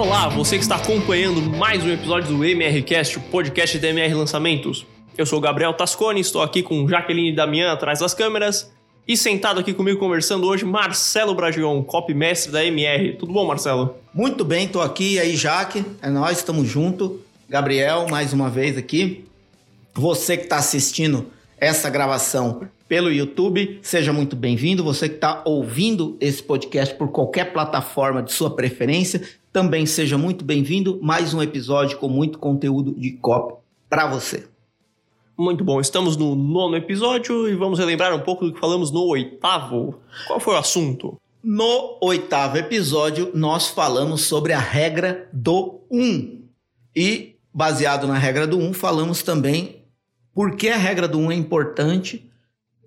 Olá, você que está acompanhando mais um episódio do MRCast, o podcast da MR Lançamentos. Eu sou o Gabriel Tascone, estou aqui com Jaqueline Damian atrás das câmeras. E sentado aqui comigo conversando hoje, Marcelo Bragion, copy mestre da MR. Tudo bom, Marcelo? Muito bem, tô aqui. E aí, Jaque? É nós, estamos junto. Gabriel, mais uma vez aqui. Você que está assistindo essa gravação pelo YouTube, seja muito bem-vindo. Você que está ouvindo esse podcast por qualquer plataforma de sua preferência, também seja muito bem-vindo. Mais um episódio com muito conteúdo de copy para você. Muito bom, estamos no nono episódio e vamos relembrar um pouco do que falamos no oitavo. Qual foi o assunto? No oitavo episódio, nós falamos sobre a regra do 1. Um. E, baseado na regra do 1, um, falamos também por que a regra do 1 um é importante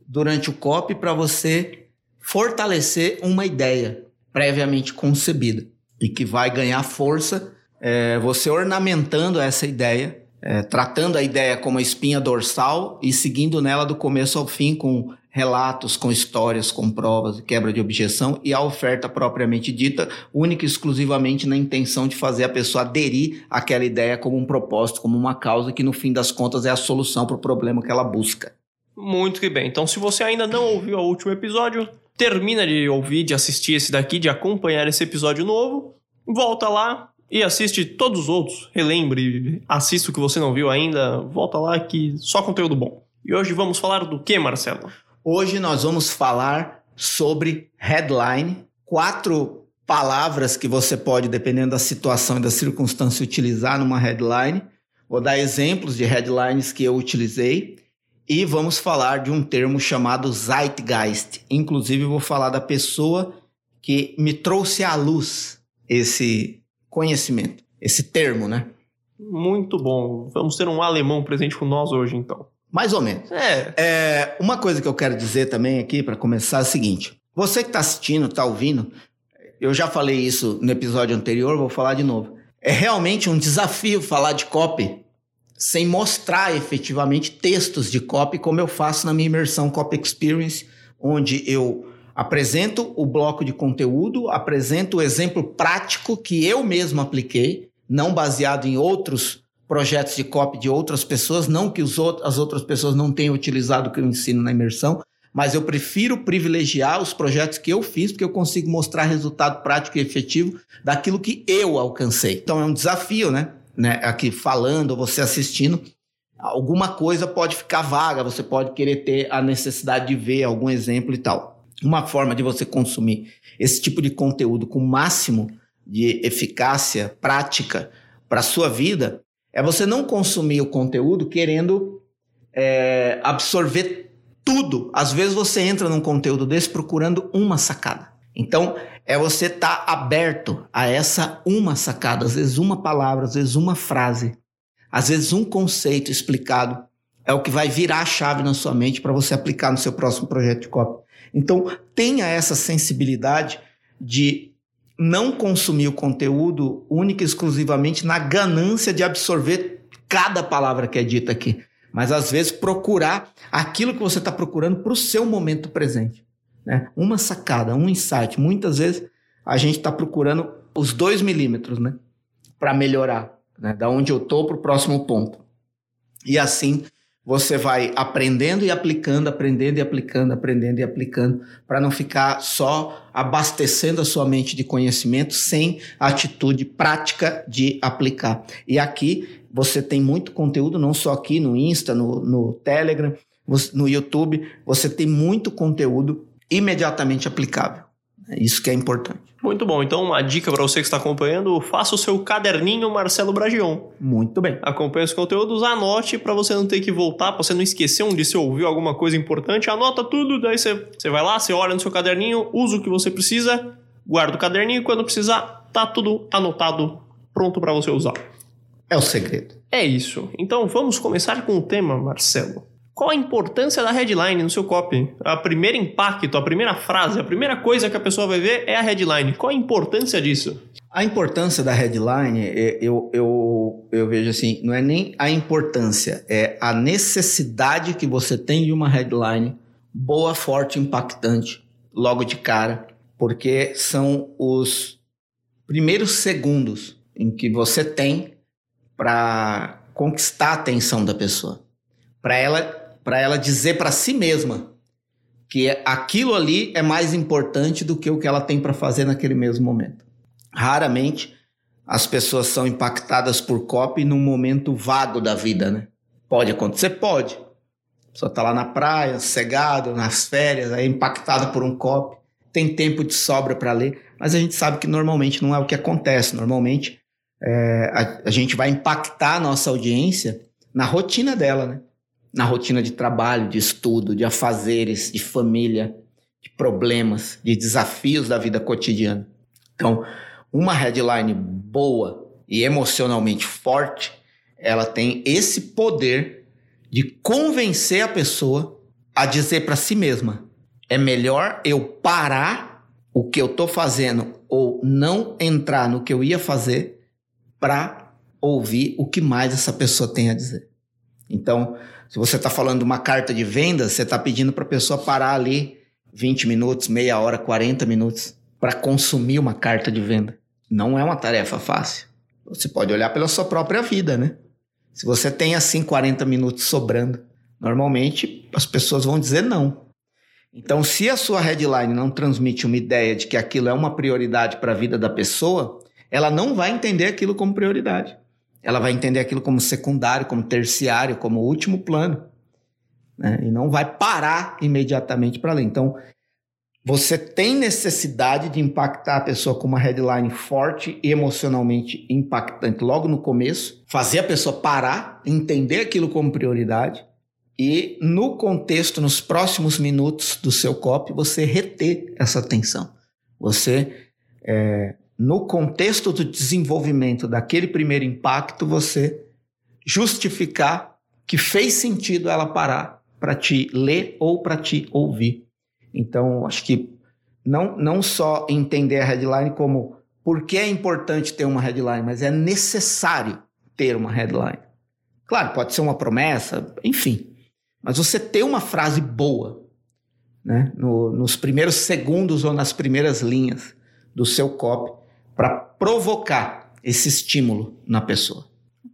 durante o copy para você fortalecer uma ideia previamente concebida e que vai ganhar força é, você ornamentando essa ideia é, tratando a ideia como a espinha dorsal e seguindo nela do começo ao fim com relatos, com histórias, com provas, quebra de objeção e a oferta propriamente dita, única e exclusivamente na intenção de fazer a pessoa aderir àquela ideia como um propósito, como uma causa que no fim das contas é a solução para o problema que ela busca. Muito que bem. Então, se você ainda não ouviu o último episódio, termina de ouvir, de assistir esse daqui, de acompanhar esse episódio novo, volta lá, e assiste todos os outros. Relembre, assista o que você não viu ainda, volta lá que só conteúdo bom. E hoje vamos falar do que, Marcelo? Hoje nós vamos falar sobre headline, quatro palavras que você pode, dependendo da situação e da circunstância, utilizar numa headline. Vou dar exemplos de headlines que eu utilizei e vamos falar de um termo chamado Zeitgeist. Inclusive, vou falar da pessoa que me trouxe à luz esse conhecimento. Esse termo, né? Muito bom. Vamos ter um alemão presente com nós hoje, então. Mais ou menos. É. é uma coisa que eu quero dizer também aqui, para começar, é o seguinte. Você que está assistindo, está ouvindo, eu já falei isso no episódio anterior, vou falar de novo. É realmente um desafio falar de copy sem mostrar efetivamente textos de copy, como eu faço na minha imersão Copy Experience, onde eu apresento o bloco de conteúdo, apresento o exemplo prático que eu mesmo apliquei, não baseado em outros projetos de copy de outras pessoas, não que os outros, as outras pessoas não tenham utilizado o que eu ensino na imersão, mas eu prefiro privilegiar os projetos que eu fiz, porque eu consigo mostrar resultado prático e efetivo daquilo que eu alcancei. Então é um desafio, né? Né? Aqui falando, você assistindo, alguma coisa pode ficar vaga, você pode querer ter a necessidade de ver algum exemplo e tal. Uma forma de você consumir esse tipo de conteúdo com o máximo de eficácia prática para a sua vida é você não consumir o conteúdo querendo é, absorver tudo. Às vezes você entra num conteúdo desse procurando uma sacada. Então, é você estar tá aberto a essa uma sacada, às vezes uma palavra, às vezes uma frase, às vezes um conceito explicado é o que vai virar a chave na sua mente para você aplicar no seu próximo projeto de cópia. Então, tenha essa sensibilidade de não consumir o conteúdo única e exclusivamente na ganância de absorver cada palavra que é dita aqui. Mas às vezes procurar aquilo que você está procurando para o seu momento presente. Né? Uma sacada, um insight. Muitas vezes a gente está procurando os dois milímetros né? para melhorar, né? da onde eu estou para o próximo ponto. E assim você vai aprendendo e aplicando, aprendendo e aplicando, aprendendo e aplicando, para não ficar só abastecendo a sua mente de conhecimento sem atitude prática de aplicar. E aqui você tem muito conteúdo, não só aqui no Insta, no, no Telegram, no YouTube, você tem muito conteúdo imediatamente aplicável. É isso que é importante. Muito bom. Então, uma dica para você que está acompanhando: faça o seu caderninho Marcelo Bragion. Muito bem. Acompanhe os conteúdos, anote para você não ter que voltar, para você não esquecer onde você ouviu alguma coisa importante. Anota tudo, daí você, você vai lá, você olha no seu caderninho, usa o que você precisa, guarda o caderninho e quando precisar, tá tudo anotado, pronto para você usar. É o segredo. É isso. Então, vamos começar com o tema, Marcelo. Qual a importância da headline no seu copy? A primeira impacto, a primeira frase, a primeira coisa que a pessoa vai ver é a headline. Qual a importância disso? A importância da headline, é, eu, eu, eu vejo assim, não é nem a importância, é a necessidade que você tem de uma headline boa, forte, impactante, logo de cara, porque são os primeiros segundos em que você tem para conquistar a atenção da pessoa, para ela, para ela dizer para si mesma que aquilo ali é mais importante do que o que ela tem para fazer naquele mesmo momento. Raramente as pessoas são impactadas por copy num momento vago da vida, né? Pode acontecer? Pode. A pessoa está lá na praia, cegado, nas férias, aí impactada por um copy, tem tempo de sobra para ler, mas a gente sabe que normalmente não é o que acontece. Normalmente é, a, a gente vai impactar a nossa audiência na rotina dela, né? Na rotina de trabalho, de estudo, de afazeres, de família, de problemas, de desafios da vida cotidiana. Então, uma headline boa e emocionalmente forte, ela tem esse poder de convencer a pessoa a dizer para si mesma: é melhor eu parar o que eu estou fazendo ou não entrar no que eu ia fazer para ouvir o que mais essa pessoa tem a dizer. Então, se você está falando de uma carta de venda, você está pedindo para a pessoa parar ali 20 minutos, meia hora, 40 minutos para consumir uma carta de venda. Não é uma tarefa fácil. Você pode olhar pela sua própria vida, né? Se você tem assim 40 minutos sobrando, normalmente as pessoas vão dizer não. Então, se a sua headline não transmite uma ideia de que aquilo é uma prioridade para a vida da pessoa, ela não vai entender aquilo como prioridade. Ela vai entender aquilo como secundário, como terciário, como último plano. Né? E não vai parar imediatamente para ler. Então, você tem necessidade de impactar a pessoa com uma headline forte e emocionalmente impactante logo no começo, fazer a pessoa parar, entender aquilo como prioridade e, no contexto, nos próximos minutos do seu copy, você reter essa atenção. Você, é, no contexto do desenvolvimento daquele primeiro impacto, você justificar que fez sentido ela parar para te ler ou para te ouvir. Então, acho que não, não só entender a headline como por que é importante ter uma headline, mas é necessário ter uma headline. Claro, pode ser uma promessa, enfim. Mas você ter uma frase boa, né, no, nos primeiros segundos ou nas primeiras linhas do seu copy, para provocar esse estímulo na pessoa.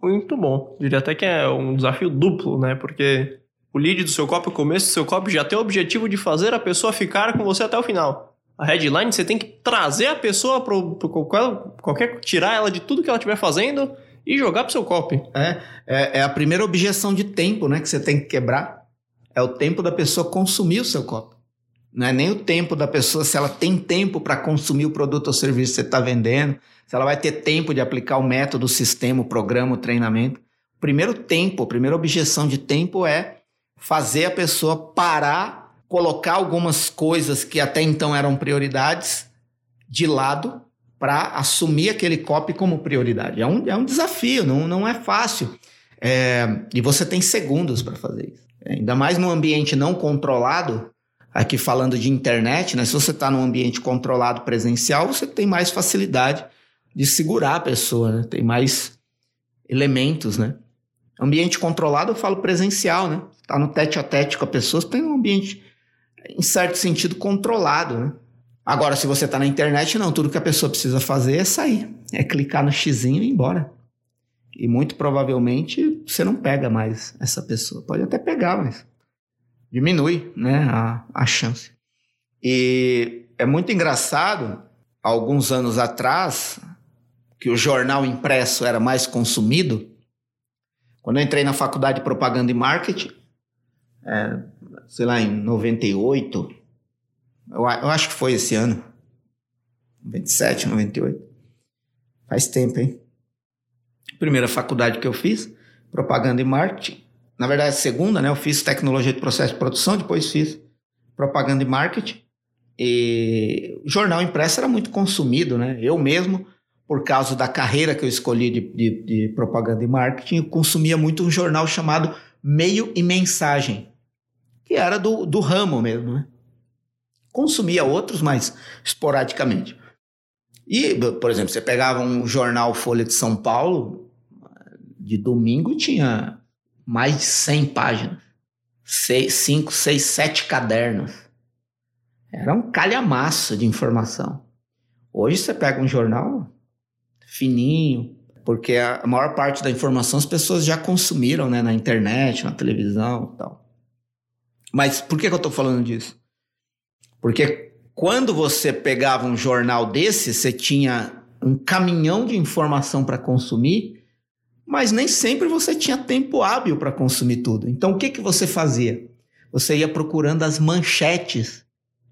Muito bom. Diria até que é um desafio duplo, né? Porque o lead do seu copy, o começo do seu copy já tem o objetivo de fazer a pessoa ficar com você até o final. A headline, você tem que trazer a pessoa para qualquer, qualquer. tirar ela de tudo que ela estiver fazendo e jogar pro seu copy. É, é, é, a primeira objeção de tempo, né? Que você tem que quebrar. É o tempo da pessoa consumir o seu copy. Não é nem o tempo da pessoa, se ela tem tempo para consumir o produto ou serviço que você está vendendo, se ela vai ter tempo de aplicar o método, o sistema, o programa, o treinamento. O primeiro tempo, a primeira objeção de tempo é fazer a pessoa parar, colocar algumas coisas que até então eram prioridades de lado para assumir aquele copy como prioridade. É um, é um desafio, não, não é fácil. É, e você tem segundos para fazer isso. É, ainda mais num ambiente não controlado, aqui falando de internet, né? Se você está num ambiente controlado presencial, você tem mais facilidade de segurar a pessoa, né? Tem mais elementos, né? Ambiente controlado, eu falo presencial, né? Tá no tete a tete com a pessoa, você tem um ambiente, em certo sentido, controlado, né? Agora, se você está na internet, não. Tudo que a pessoa precisa fazer é sair. É clicar no xizinho e ir embora. E muito provavelmente você não pega mais essa pessoa. Pode até pegar, mas diminui né, a, a chance. E é muito engraçado, alguns anos atrás, que o jornal impresso era mais consumido, quando eu entrei na faculdade de propaganda e marketing, é, sei lá, em 98, eu, eu acho que foi esse ano, 97, 98. Faz tempo, hein? Primeira faculdade que eu fiz, propaganda e marketing. Na verdade, a segunda, né? Eu fiz tecnologia de processo de produção, depois fiz propaganda e marketing. E jornal impresso era muito consumido, né? Eu mesmo por causa da carreira que eu escolhi de, de, de propaganda e marketing, consumia muito um jornal chamado Meio e Mensagem, que era do, do ramo mesmo, né? Consumia outros, mas esporadicamente. E, por exemplo, você pegava um jornal Folha de São Paulo, de domingo tinha mais de 100 páginas. 5, 6, 7 cadernos. Era um calhamaço de informação. Hoje você pega um jornal, fininho, Porque a maior parte da informação as pessoas já consumiram, né? Na internet, na televisão e tal. Mas por que, que eu estou falando disso? Porque quando você pegava um jornal desse, você tinha um caminhão de informação para consumir, mas nem sempre você tinha tempo hábil para consumir tudo. Então o que, que você fazia? Você ia procurando as manchetes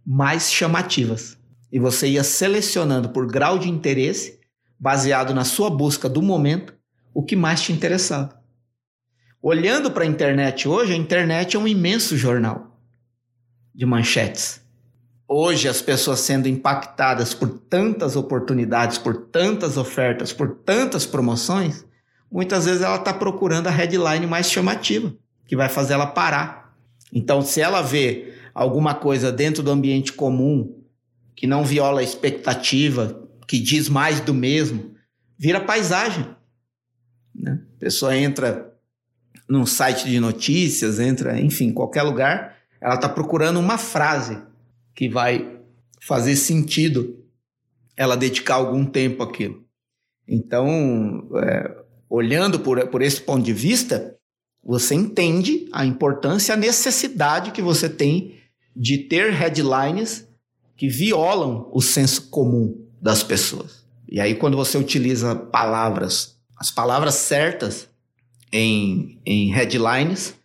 mais chamativas. E você ia selecionando por grau de interesse, baseado na sua busca do momento, o que mais te interessava. Olhando para a internet hoje, a internet é um imenso jornal de manchetes. Hoje, as pessoas sendo impactadas por tantas oportunidades, por tantas ofertas, por tantas promoções, muitas vezes ela está procurando a headline mais chamativa, que vai fazer ela parar. Então, se ela vê alguma coisa dentro do ambiente comum que não viola a expectativa, que diz mais do mesmo, vira paisagem. Né? A pessoa entra num site de notícias, entra, enfim, qualquer lugar, ela está procurando uma frase que vai fazer sentido ela dedicar algum tempo àquilo. Então, é, olhando por, por esse ponto de vista, você entende a importância, a necessidade que você tem de ter headlines que violam o senso comum das pessoas. E aí, quando você utiliza palavras, as palavras certas, em, em headlines,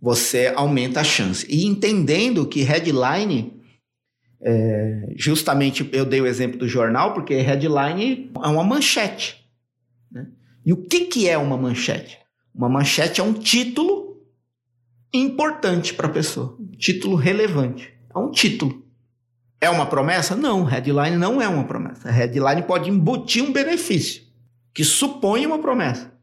você aumenta a chance. E entendendo que headline, é, justamente eu dei o exemplo do jornal, porque headline é uma manchete. Né? E o que, que é uma manchete? Uma manchete é um título importante para a pessoa, um título relevante. É um título. É uma promessa? Não, headline não é uma promessa. Headline pode embutir um benefício que supõe uma promessa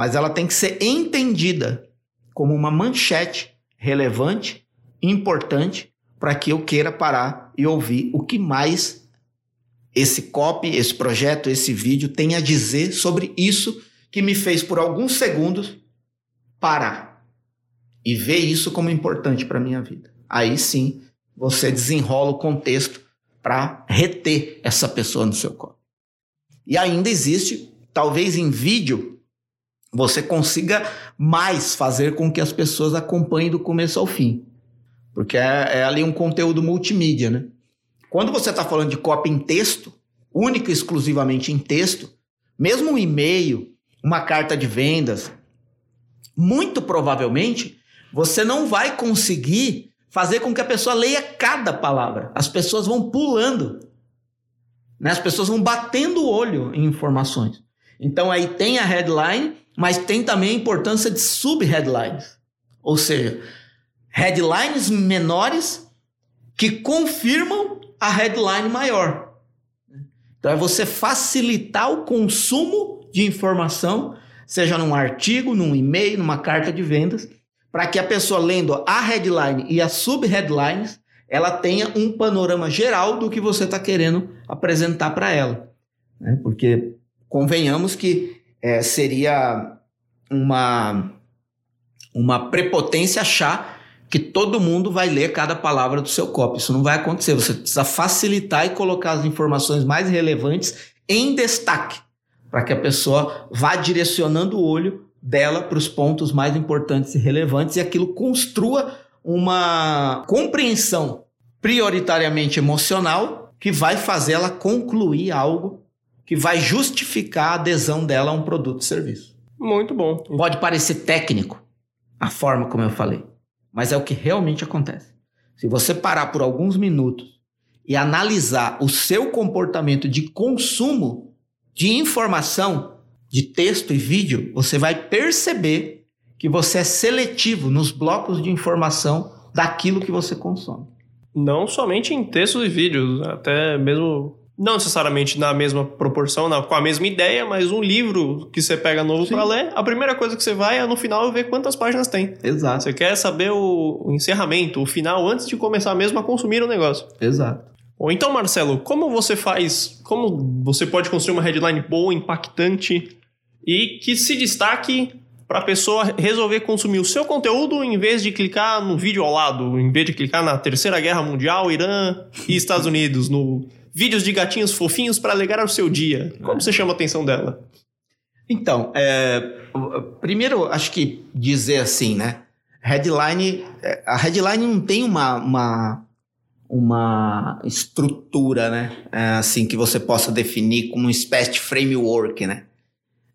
mas ela tem que ser entendida como uma manchete relevante, importante, para que eu queira parar e ouvir o que mais esse copy, esse projeto, esse vídeo tem a dizer sobre isso que me fez por alguns segundos parar e ver isso como importante para minha vida. Aí sim, você desenrola o contexto para reter essa pessoa no seu corpo. E ainda existe, talvez em vídeo, você consiga mais fazer com que as pessoas acompanhem do começo ao fim. Porque é, é ali um conteúdo multimídia, né? Quando você está falando de cópia em texto, única e exclusivamente em texto, mesmo um e-mail, uma carta de vendas, muito provavelmente você não vai conseguir fazer com que a pessoa leia cada palavra. As pessoas vão pulando. Né? As pessoas vão batendo o olho em informações. Então aí tem a headline mas tem também a importância de sub-headlines, ou seja, headlines menores que confirmam a headline maior. Então é você facilitar o consumo de informação, seja num artigo, num e-mail, numa carta de vendas, para que a pessoa lendo a headline e as sub-headlines, ela tenha um panorama geral do que você está querendo apresentar para ela. Né? Porque convenhamos que é, seria uma, uma prepotência achar que todo mundo vai ler cada palavra do seu copy. Isso não vai acontecer. Você precisa facilitar e colocar as informações mais relevantes em destaque, para que a pessoa vá direcionando o olho dela para os pontos mais importantes e relevantes e aquilo construa uma compreensão prioritariamente emocional que vai fazer ela concluir algo que vai justificar a adesão dela a um produto ou serviço. Muito bom. Pode parecer técnico a forma como eu falei, mas é o que realmente acontece. Se você parar por alguns minutos e analisar o seu comportamento de consumo de informação, de texto e vídeo, você vai perceber que você é seletivo nos blocos de informação daquilo que você consome. Não somente em textos e vídeos, até mesmo não necessariamente na mesma proporção, não, com a mesma ideia, mas um livro que você pega novo para ler, a primeira coisa que você vai é no final ver quantas páginas tem. Exato. Você quer saber o, o encerramento, o final, antes de começar mesmo a consumir o negócio. Exato. Ou então, Marcelo, como você faz, como você pode construir uma headline boa, impactante e que se destaque para a pessoa resolver consumir o seu conteúdo em vez de clicar no vídeo ao lado, em vez de clicar na Terceira Guerra Mundial, Irã e Estados Unidos, no vídeos de gatinhos fofinhos para alegar o seu dia. Como você chama a atenção dela? Então, é, primeiro, acho que dizer assim, né? Headline, é, a headline não tem uma, uma, uma estrutura, né? É, assim, que você possa definir como uma espécie de framework, né?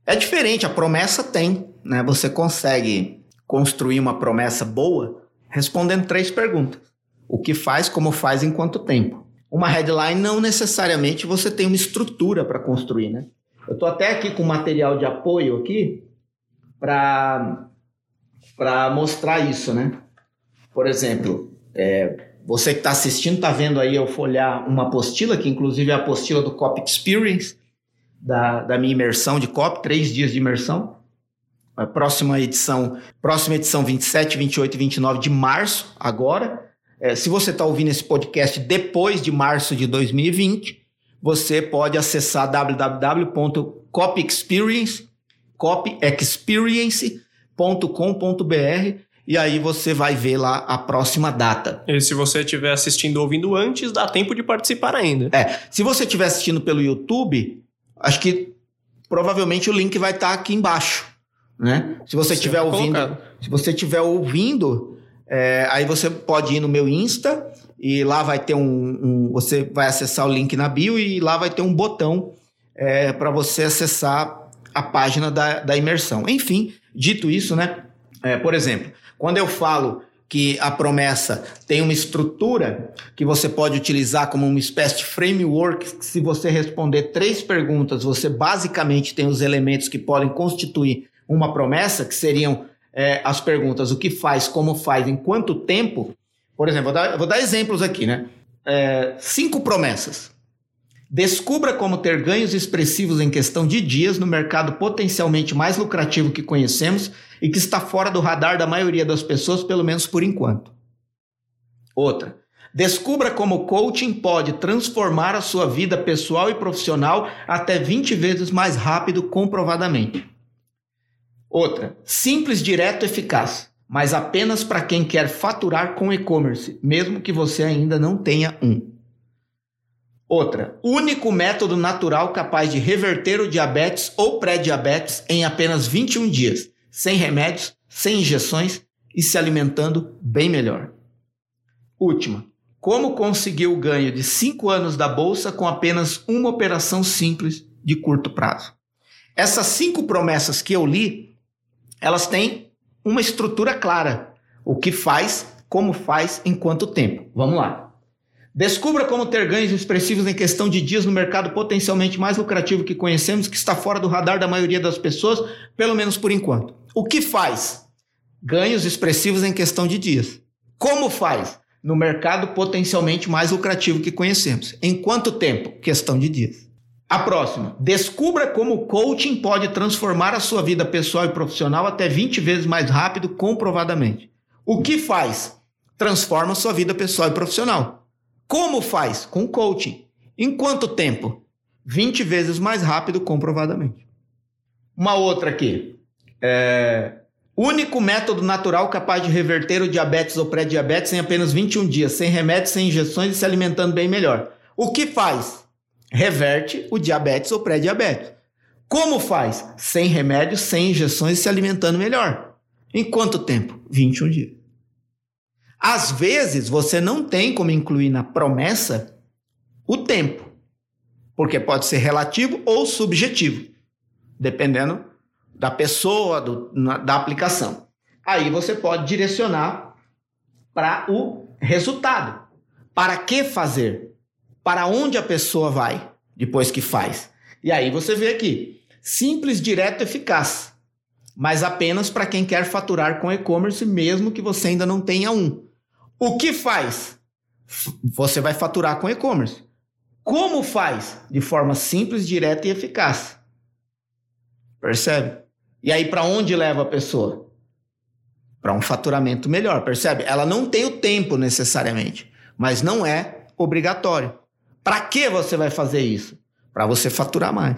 É diferente, a promessa tem, né? Você consegue construir uma promessa boa respondendo três perguntas. O que faz, como faz, em quanto tempo. Uma headline não necessariamente você tem uma estrutura para construir, né? Eu estou até aqui com material de apoio aqui para para mostrar isso, né? Por exemplo, é, você que está assistindo está vendo aí eu folhar uma apostila, que inclusive é a apostila do Cop Experience, da, da minha imersão de Cop, três dias de imersão. A próxima edição, próxima edição 27, 28 e 29 de março, agora. É, se você está ouvindo esse podcast depois de março de 2020, você pode acessar www.copexperience, copexperience.com.br e aí você vai ver lá a próxima data. E se você estiver assistindo ou ouvindo antes, dá tempo de participar ainda. É, se você estiver assistindo pelo YouTube, acho que provavelmente o link vai estar tá aqui embaixo, né? Se você estiver ouvindo, colocado. se você estiver ouvindo, é, aí você pode ir no meu Insta e lá vai ter um, um, você vai acessar o link na bio e lá vai ter um botão é, para você acessar a página da, da imersão. Enfim, dito isso, né? É, por exemplo, quando eu falo que a promessa tem uma estrutura que você pode utilizar como uma espécie de framework. Se você responder três perguntas, você basicamente tem os elementos que podem constituir uma promessa, que seriam é, as perguntas: o que faz, como faz, em quanto tempo. Por exemplo, vou dar, vou dar exemplos aqui, né? É, cinco promessas. Descubra como ter ganhos expressivos em questão de dias no mercado potencialmente mais lucrativo que conhecemos e que está fora do radar da maioria das pessoas, pelo menos por enquanto. Outra. Descubra como o coaching pode transformar a sua vida pessoal e profissional até 20 vezes mais rápido, comprovadamente. Outra. Simples, direto, eficaz, mas apenas para quem quer faturar com e-commerce, mesmo que você ainda não tenha um. Outra, único método natural capaz de reverter o diabetes ou pré-diabetes em apenas 21 dias, sem remédios, sem injeções e se alimentando bem melhor. Última, como conseguir o ganho de 5 anos da bolsa com apenas uma operação simples de curto prazo. Essas cinco promessas que eu li, elas têm uma estrutura clara. O que faz, como faz, em quanto tempo. Vamos lá. Descubra como ter ganhos expressivos em questão de dias no mercado potencialmente mais lucrativo que conhecemos, que está fora do radar da maioria das pessoas, pelo menos por enquanto. O que faz? Ganhos expressivos em questão de dias. Como faz? No mercado potencialmente mais lucrativo que conhecemos. Em quanto tempo? Questão de dias. A próxima. Descubra como o coaching pode transformar a sua vida pessoal e profissional até 20 vezes mais rápido, comprovadamente. O que faz? Transforma a sua vida pessoal e profissional. Como faz? Com coaching. Em quanto tempo? 20 vezes mais rápido, comprovadamente. Uma outra aqui. É... Único método natural capaz de reverter o diabetes ou pré-diabetes em apenas 21 dias, sem remédios, sem injeções e se alimentando bem melhor. O que faz? Reverte o diabetes ou pré-diabetes. Como faz? Sem remédios, sem injeções e se alimentando melhor. Em quanto tempo? 21 dias. Às vezes, você não tem como incluir na promessa o tempo, porque pode ser relativo ou subjetivo, dependendo da pessoa, do, na, da aplicação. Aí você pode direcionar para o resultado. Para que fazer? Para onde a pessoa vai depois que faz? E aí você vê aqui: simples, direto, eficaz, mas apenas para quem quer faturar com e-commerce, mesmo que você ainda não tenha um. O que faz? Você vai faturar com e-commerce. Como faz? De forma simples, direta e eficaz. Percebe? E aí, para onde leva a pessoa? Para um faturamento melhor, percebe? Ela não tem o tempo necessariamente, mas não é obrigatório. Para que você vai fazer isso? Para você faturar mais.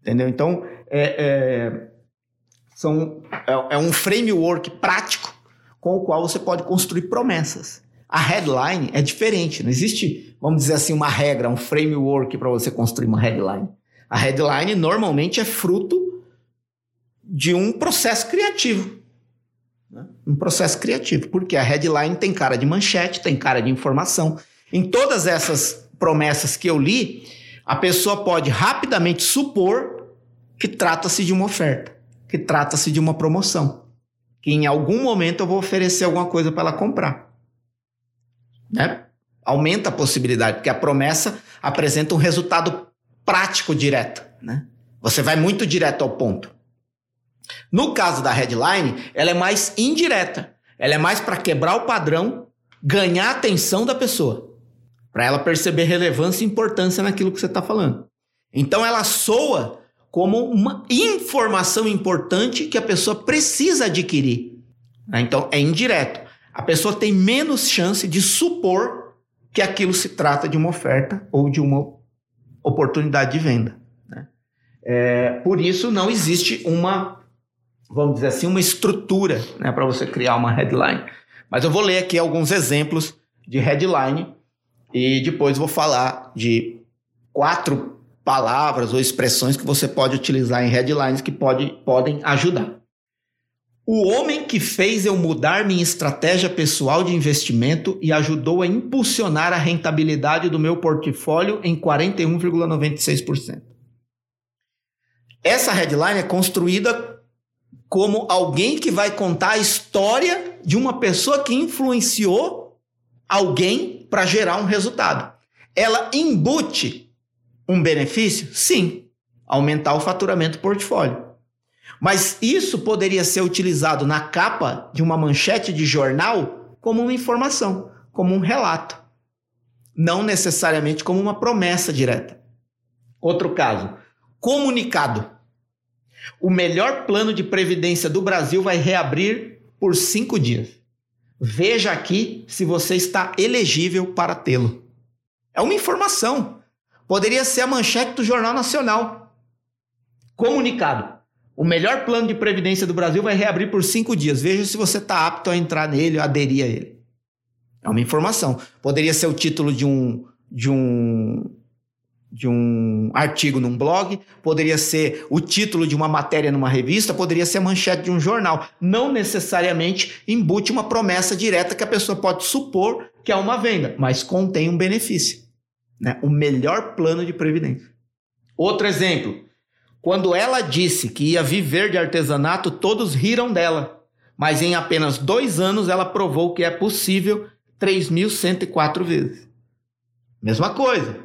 Entendeu? Então, é, é, são, é, é um framework prático com o qual você pode construir promessas. A headline é diferente, não existe, vamos dizer assim, uma regra, um framework para você construir uma headline. A headline normalmente é fruto de um processo criativo. Né? Um processo criativo, porque a headline tem cara de manchete, tem cara de informação. Em todas essas promessas que eu li, a pessoa pode rapidamente supor que trata-se de uma oferta, que trata-se de uma promoção, que em algum momento eu vou oferecer alguma coisa para ela comprar. Né? Aumenta a possibilidade, porque a promessa apresenta um resultado prático direto. Né? Você vai muito direto ao ponto. No caso da headline, ela é mais indireta. Ela é mais para quebrar o padrão, ganhar a atenção da pessoa, para ela perceber relevância e importância naquilo que você está falando. Então ela soa como uma informação importante que a pessoa precisa adquirir. Né? Então é indireto. A pessoa tem menos chance de supor que aquilo se trata de uma oferta ou de uma oportunidade de venda. Né? É, por isso não existe uma vamos dizer assim, uma estrutura né, para você criar uma headline. Mas eu vou ler aqui alguns exemplos de headline e depois vou falar de quatro palavras ou expressões que você pode utilizar em headlines que pode, podem ajudar. O homem que fez eu mudar minha estratégia pessoal de investimento e ajudou a impulsionar a rentabilidade do meu portfólio em 41,96%. Essa headline é construída como alguém que vai contar a história de uma pessoa que influenciou alguém para gerar um resultado. Ela embute um benefício? Sim, aumentar o faturamento do portfólio. Mas isso poderia ser utilizado na capa de uma manchete de jornal como uma informação, como um relato, não necessariamente como uma promessa direta. Outro caso, comunicado. O melhor plano de previdência do Brasil vai reabrir por cinco dias. Veja aqui se você está elegível para tê-lo. É uma informação. Poderia ser a manchete do Jornal Nacional. Comunicado. O melhor plano de previdência do Brasil vai reabrir por cinco dias. Veja se você está apto a entrar nele, aderir a ele. É uma informação. Poderia ser o título de um, de um de um artigo num blog, poderia ser o título de uma matéria numa revista, poderia ser a manchete de um jornal. Não necessariamente embute uma promessa direta que a pessoa pode supor que é uma venda, mas contém um benefício. Né? O melhor plano de previdência. Outro exemplo. Quando ela disse que ia viver de artesanato, todos riram dela. Mas em apenas dois anos ela provou que é possível 3.104 vezes. Mesma coisa.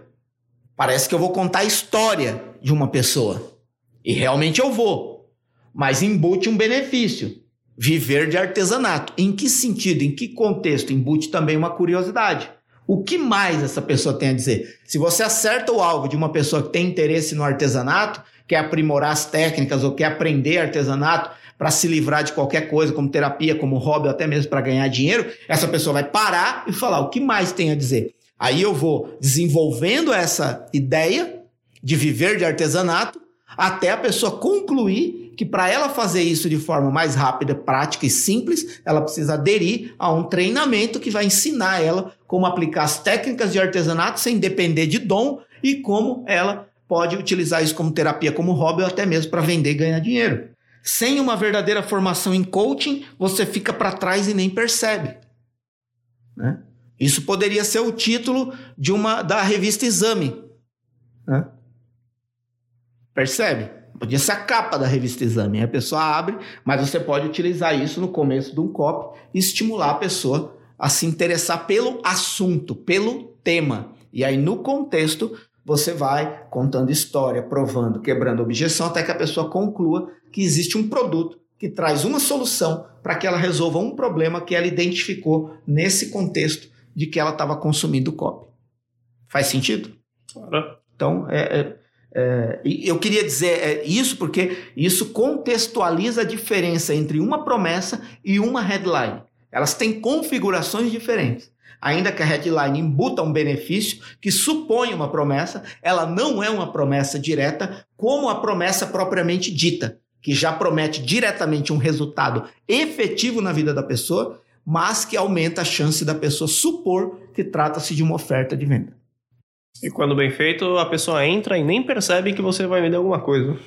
Parece que eu vou contar a história de uma pessoa. E realmente eu vou. Mas embute um benefício. Viver de artesanato. Em que sentido? Em que contexto? Embute também uma curiosidade. O que mais essa pessoa tem a dizer? Se você acerta o alvo de uma pessoa que tem interesse no artesanato, quer aprimorar as técnicas ou quer aprender artesanato para se livrar de qualquer coisa, como terapia, como hobby, ou até mesmo para ganhar dinheiro, essa pessoa vai parar e falar o que mais tem a dizer. Aí eu vou desenvolvendo essa ideia de viver de artesanato até a pessoa concluir que para ela fazer isso de forma mais rápida, prática e simples, ela precisa aderir a um treinamento que vai ensinar ela como aplicar as técnicas de artesanato sem depender de dom e como ela pode utilizar isso como terapia, como hobby ou até mesmo para vender e ganhar dinheiro. Sem uma verdadeira formação em coaching, você fica para trás e nem percebe. Né? Isso poderia ser o título de uma da revista Exame. Né? Percebe? Podia ser a capa da revista Exame. Aí a pessoa abre, mas você pode utilizar isso no começo de um copy e estimular a pessoa a se interessar pelo assunto, pelo tema. E aí, no contexto, você vai contando história, provando, quebrando objeção, até que a pessoa conclua que existe um produto que traz uma solução para que ela resolva um problema que ela identificou nesse contexto de que ela estava consumindo copy. Faz sentido? Claro. Então, é, é, é, eu queria dizer é, isso porque isso contextualiza a diferença entre uma promessa e uma headline. Elas têm configurações diferentes. Ainda que a headline embuta um benefício que supõe uma promessa, ela não é uma promessa direta como a promessa propriamente dita, que já promete diretamente um resultado efetivo na vida da pessoa mas que aumenta a chance da pessoa supor que trata-se de uma oferta de venda. E quando bem feito, a pessoa entra e nem percebe que você vai vender alguma coisa.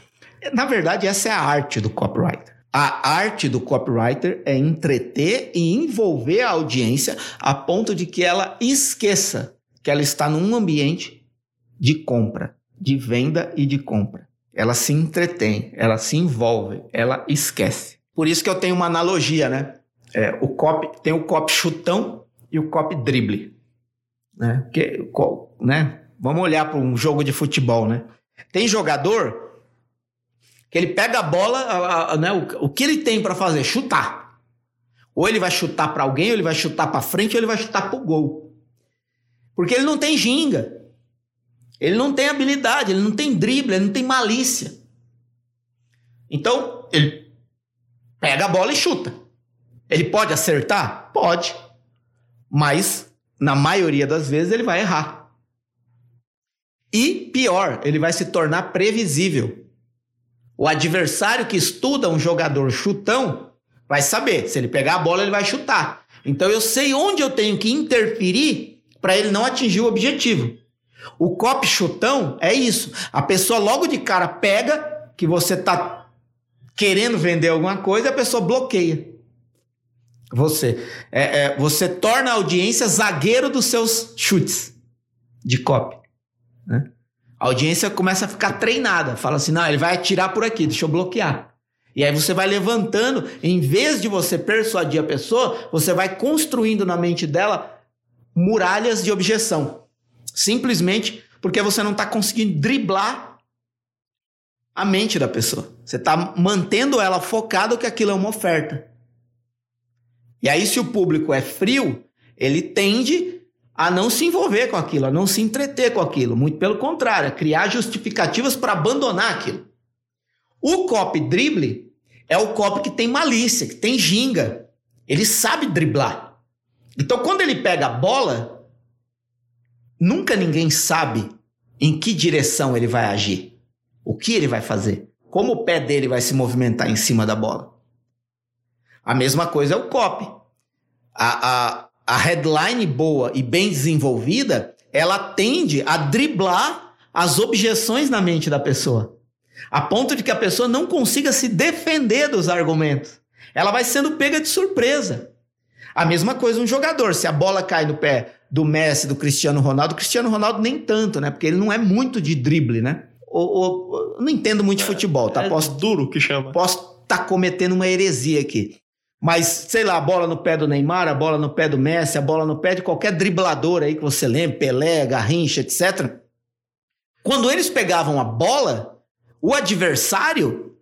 Na verdade, essa é a arte do copywriter. A arte do copywriter é entreter e envolver a audiência a ponto de que ela esqueça que ela está num ambiente de compra, de venda e de compra. Ela se entretém, ela se envolve, ela esquece. Por isso que eu tenho uma analogia, né? É, o copy, tem o copy chutão e o copy drible. Né? Porque, né? Vamos olhar para um jogo de futebol, né? Tem jogador que ele pega a bola, a, a, né, o, o que ele tem para fazer? Chutar. Ou ele vai chutar para alguém, ou ele vai chutar para frente, ou ele vai chutar para o gol. Porque ele não tem ginga. Ele não tem habilidade, ele não tem drible, ele não tem malícia. Então, ele pega a bola e chuta. Ele pode acertar? Pode. Mas, na maioria das vezes, ele vai errar. E pior, ele vai se tornar previsível. O adversário que estuda um jogador chutão vai saber. Se ele pegar a bola, ele vai chutar. Então eu sei onde eu tenho que interferir para ele não atingir o objetivo. O cop chutão é isso. A pessoa logo de cara pega que você tá querendo vender alguma coisa, a pessoa bloqueia. Você é, é, você torna a audiência zagueiro dos seus chutes de cop. Né? A audiência começa a ficar treinada. Fala assim: não, ele vai atirar por aqui, deixa eu bloquear. E aí você vai levantando, em vez de você persuadir a pessoa, você vai construindo na mente dela muralhas de objeção. Simplesmente porque você não está conseguindo driblar a mente da pessoa. Você está mantendo ela focada que aquilo é uma oferta. E aí, se o público é frio, ele tende a não se envolver com aquilo, a não se entreter com aquilo. Muito pelo contrário, a criar justificativas para abandonar aquilo. O copy drible é o copy que tem malícia, que tem ginga. Ele sabe driblar. Então, quando ele pega a bola, nunca ninguém sabe em que direção ele vai agir, o que ele vai fazer, como o pé dele vai se movimentar em cima da bola. A mesma coisa é o copy. A, a, a headline boa e bem desenvolvida, ela tende a driblar as objeções na mente da pessoa, a ponto de que a pessoa não consiga se defender dos argumentos. Ela vai sendo pega de surpresa. A mesma coisa um jogador, se a bola cai no pé do Messi, do Cristiano Ronaldo, o Cristiano Ronaldo nem tanto, né? Porque ele não é muito de drible, né? Ou, não entendo muito de futebol, tá? É posso, duro que chama. Posso estar tá cometendo uma heresia aqui. Mas, sei lá, a bola no pé do Neymar, a bola no pé do Messi, a bola no pé de qualquer driblador aí que você lembra, Pelé, Garrincha, etc. Quando eles pegavam a bola, o adversário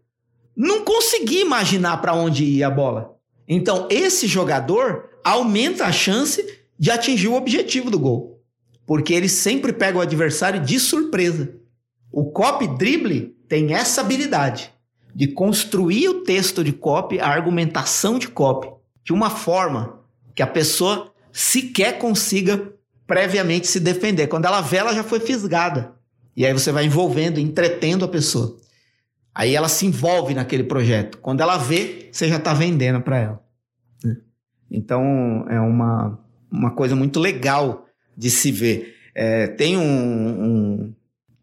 não conseguia imaginar para onde ia a bola. Então, esse jogador aumenta a chance de atingir o objetivo do gol. Porque ele sempre pega o adversário de surpresa. O copy drible tem essa habilidade de construir o texto de copy, a argumentação de copy, de uma forma que a pessoa sequer consiga previamente se defender. Quando ela vê, ela já foi fisgada. E aí você vai envolvendo, entretendo a pessoa. Aí ela se envolve naquele projeto. Quando ela vê, você já está vendendo para ela. Né? Então é uma, uma coisa muito legal de se ver. É, tem um, um,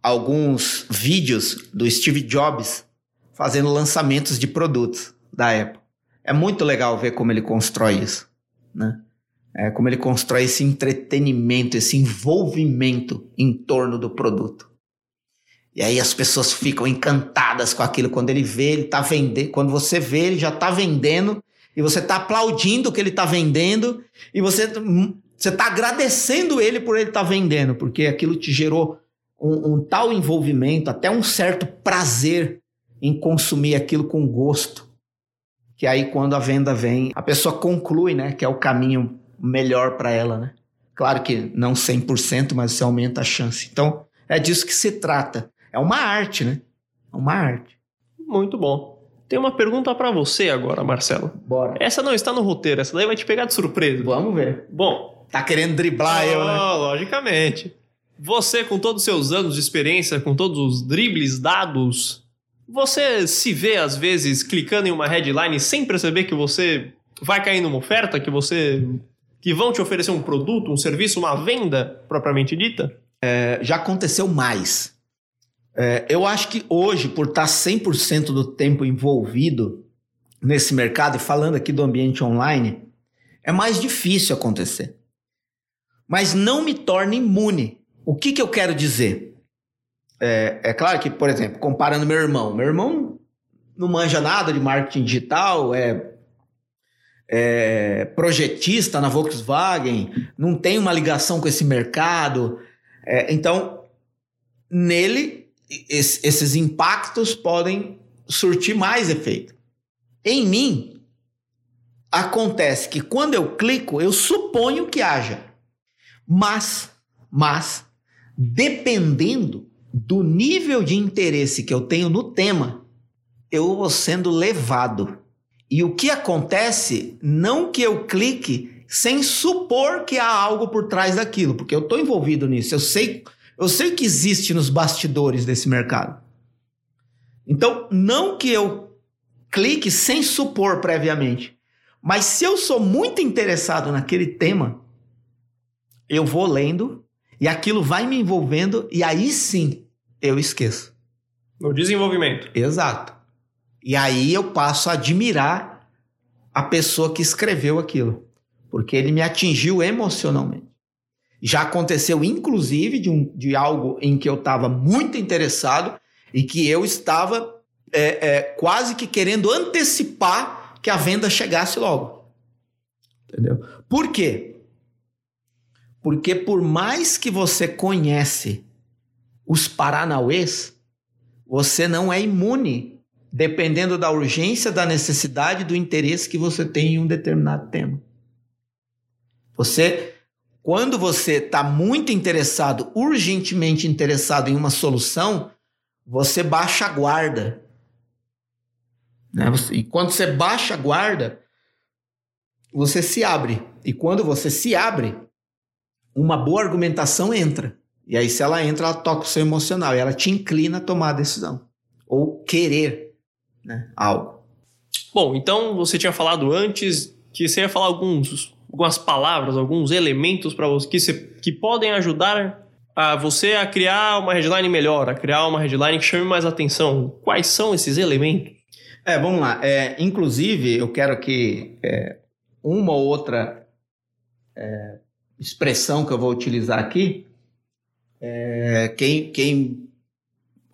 alguns vídeos do Steve Jobs fazendo lançamentos de produtos da Apple. É muito legal ver como ele constrói isso, né? É, como ele constrói esse entretenimento, esse envolvimento em torno do produto. E aí as pessoas ficam encantadas com aquilo quando ele vê, ele está vendendo, quando você vê, ele já está vendendo e você está aplaudindo o que ele está vendendo e você você está agradecendo ele por ele tá vendendo, porque aquilo te gerou um, um tal envolvimento, até um certo prazer em consumir aquilo com gosto. Que aí quando a venda vem, a pessoa conclui, né, que é o caminho melhor para ela, né? Claro que não 100%, mas você aumenta a chance. Então, é disso que se trata. É uma arte, né? É uma arte. Muito bom. Tem uma pergunta para você agora, Marcelo. Bora. Essa não está no roteiro, essa daí vai te pegar de surpresa. Vamos ver. Bom. Tá querendo driblar oh, eu, né? Logicamente. Você, com todos os seus anos de experiência, com todos os dribles dados, você se vê, às vezes, clicando em uma headline sem perceber que você vai cair numa oferta, que você. que vão te oferecer um produto, um serviço, uma venda propriamente dita? É, já aconteceu mais. É, eu acho que hoje, por estar 100% do tempo envolvido nesse mercado, e falando aqui do ambiente online, é mais difícil acontecer. Mas não me torna imune. O que, que eu quero dizer? É, é claro que, por exemplo, comparando meu irmão, meu irmão não manja nada de marketing digital, é é, projetista na Volkswagen, não tem uma ligação com esse mercado. É, então, nele, es, esses impactos podem surtir mais efeito. Em mim, acontece que quando eu clico, eu suponho que haja. Mas, mas, dependendo do nível de interesse que eu tenho no tema, eu vou sendo levado e o que acontece, não que eu clique sem supor que há algo por trás daquilo, porque eu estou envolvido nisso, eu sei, eu sei que existe nos bastidores desse mercado. Então, não que eu clique sem supor previamente, mas se eu sou muito interessado naquele tema, eu vou lendo e aquilo vai me envolvendo e aí sim eu esqueço. No desenvolvimento. Exato. E aí eu passo a admirar a pessoa que escreveu aquilo, porque ele me atingiu emocionalmente. Já aconteceu, inclusive, de, um, de algo em que eu estava muito interessado e que eu estava é, é, quase que querendo antecipar que a venda chegasse logo. Entendeu? Por quê? Porque por mais que você conhece os paranauês, você não é imune dependendo da urgência, da necessidade, do interesse que você tem em um determinado tema. Você, quando você está muito interessado, urgentemente interessado em uma solução, você baixa a guarda. Né? E quando você baixa a guarda, você se abre. E quando você se abre, uma boa argumentação entra. E aí, se ela entra, ela toca o seu emocional e ela te inclina a tomar a decisão. Ou querer né, algo. Bom, então você tinha falado antes que você ia falar alguns, algumas palavras, alguns elementos para você que, você que podem ajudar a você a criar uma headline melhor, a criar uma headline que chame mais atenção. Quais são esses elementos? É, vamos lá. É, inclusive, eu quero que é, uma ou outra é, expressão que eu vou utilizar aqui, é, quem, quem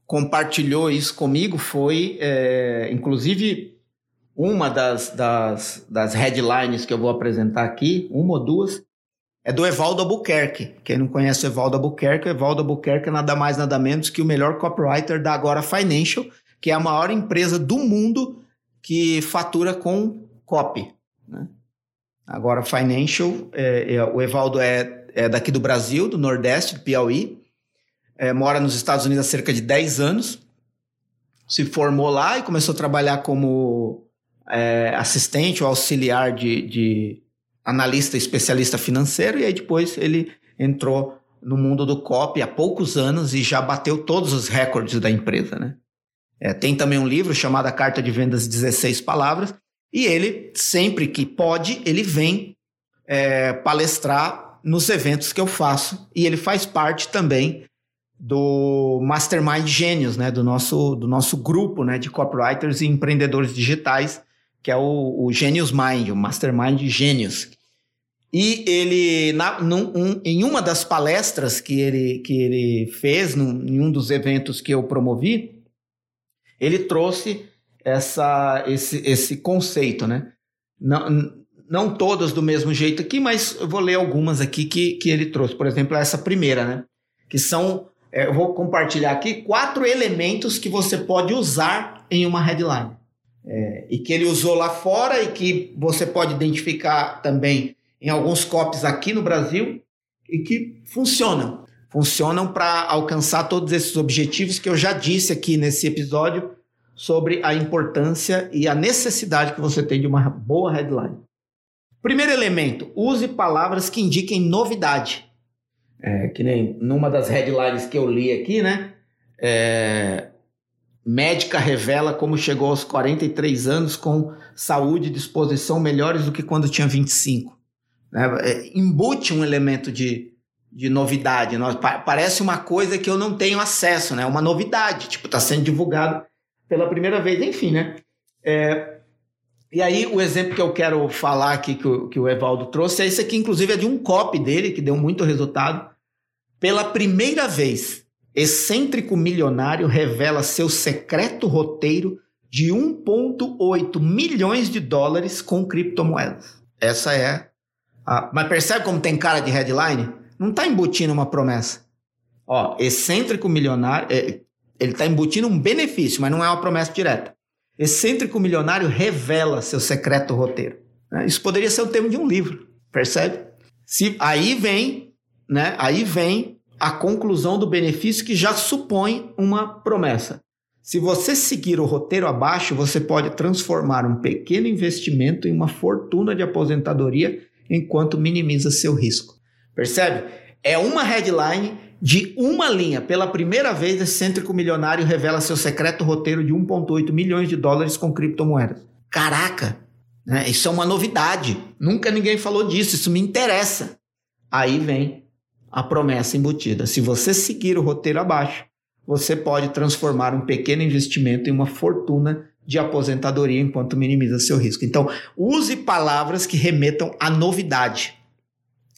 compartilhou isso comigo foi, é, inclusive, uma das, das, das headlines que eu vou apresentar aqui, uma ou duas, é do Evaldo Albuquerque. Quem não conhece o Evaldo Albuquerque, o Evaldo Albuquerque é nada mais nada menos que o melhor copywriter da Agora Financial, que é a maior empresa do mundo que fatura com copy. Né? Agora Financial, é, é, o Evaldo é, é daqui do Brasil, do Nordeste, do Piauí, é, mora nos Estados Unidos há cerca de 10 anos, se formou lá e começou a trabalhar como é, assistente ou auxiliar de, de, analista especialista financeiro, e aí depois ele entrou no mundo do COP há poucos anos e já bateu todos os recordes da empresa. Né? É, tem também um livro chamado A Carta de Vendas 16 Palavras, e ele, sempre que pode, ele vem é, palestrar nos eventos que eu faço, e ele faz parte também do Mastermind Gênios, né, do nosso, do nosso grupo né, de copywriters e empreendedores digitais, que é o, o Genius Mind, o Mastermind Gênios. E ele, na, num, um, em uma das palestras que ele, que ele fez, num, em um dos eventos que eu promovi, ele trouxe essa, esse, esse conceito, né? Não, não todas do mesmo jeito aqui, mas eu vou ler algumas aqui que, que ele trouxe. Por exemplo, essa primeira, né? Que são eu vou compartilhar aqui quatro elementos que você pode usar em uma headline. É, e que ele usou lá fora e que você pode identificar também em alguns copies aqui no Brasil e que funcionam. Funcionam para alcançar todos esses objetivos que eu já disse aqui nesse episódio sobre a importância e a necessidade que você tem de uma boa headline. Primeiro elemento, use palavras que indiquem novidade. É, que nem numa das headlines que eu li aqui, né? É, médica revela como chegou aos 43 anos com saúde e disposição melhores do que quando tinha 25. Né? É, embute um elemento de, de novidade. Parece uma coisa que eu não tenho acesso, né? Uma novidade, tipo, está sendo divulgado pela primeira vez, enfim, né? É, e aí, o exemplo que eu quero falar aqui, que o, que o Evaldo trouxe, é esse aqui, inclusive, é de um copy dele, que deu muito resultado. Pela primeira vez, excêntrico milionário revela seu secreto roteiro de 1,8 milhões de dólares com criptomoedas. Essa é a. Mas percebe como tem cara de headline? Não está embutindo uma promessa. Ó, excêntrico milionário, é, ele está embutindo um benefício, mas não é uma promessa direta. Excêntrico milionário revela seu secreto roteiro. Né? Isso poderia ser o tema de um livro, percebe? Se, aí vem, né? Aí vem a conclusão do benefício que já supõe uma promessa. Se você seguir o roteiro abaixo, você pode transformar um pequeno investimento em uma fortuna de aposentadoria enquanto minimiza seu risco. Percebe? É uma headline de uma linha. Pela primeira vez, excêntrico milionário revela seu secreto roteiro de 1,8 milhões de dólares com criptomoedas. Caraca! Né? Isso é uma novidade. Nunca ninguém falou disso. Isso me interessa. Aí vem a promessa embutida. Se você seguir o roteiro abaixo, você pode transformar um pequeno investimento em uma fortuna de aposentadoria enquanto minimiza seu risco. Então, use palavras que remetam à novidade,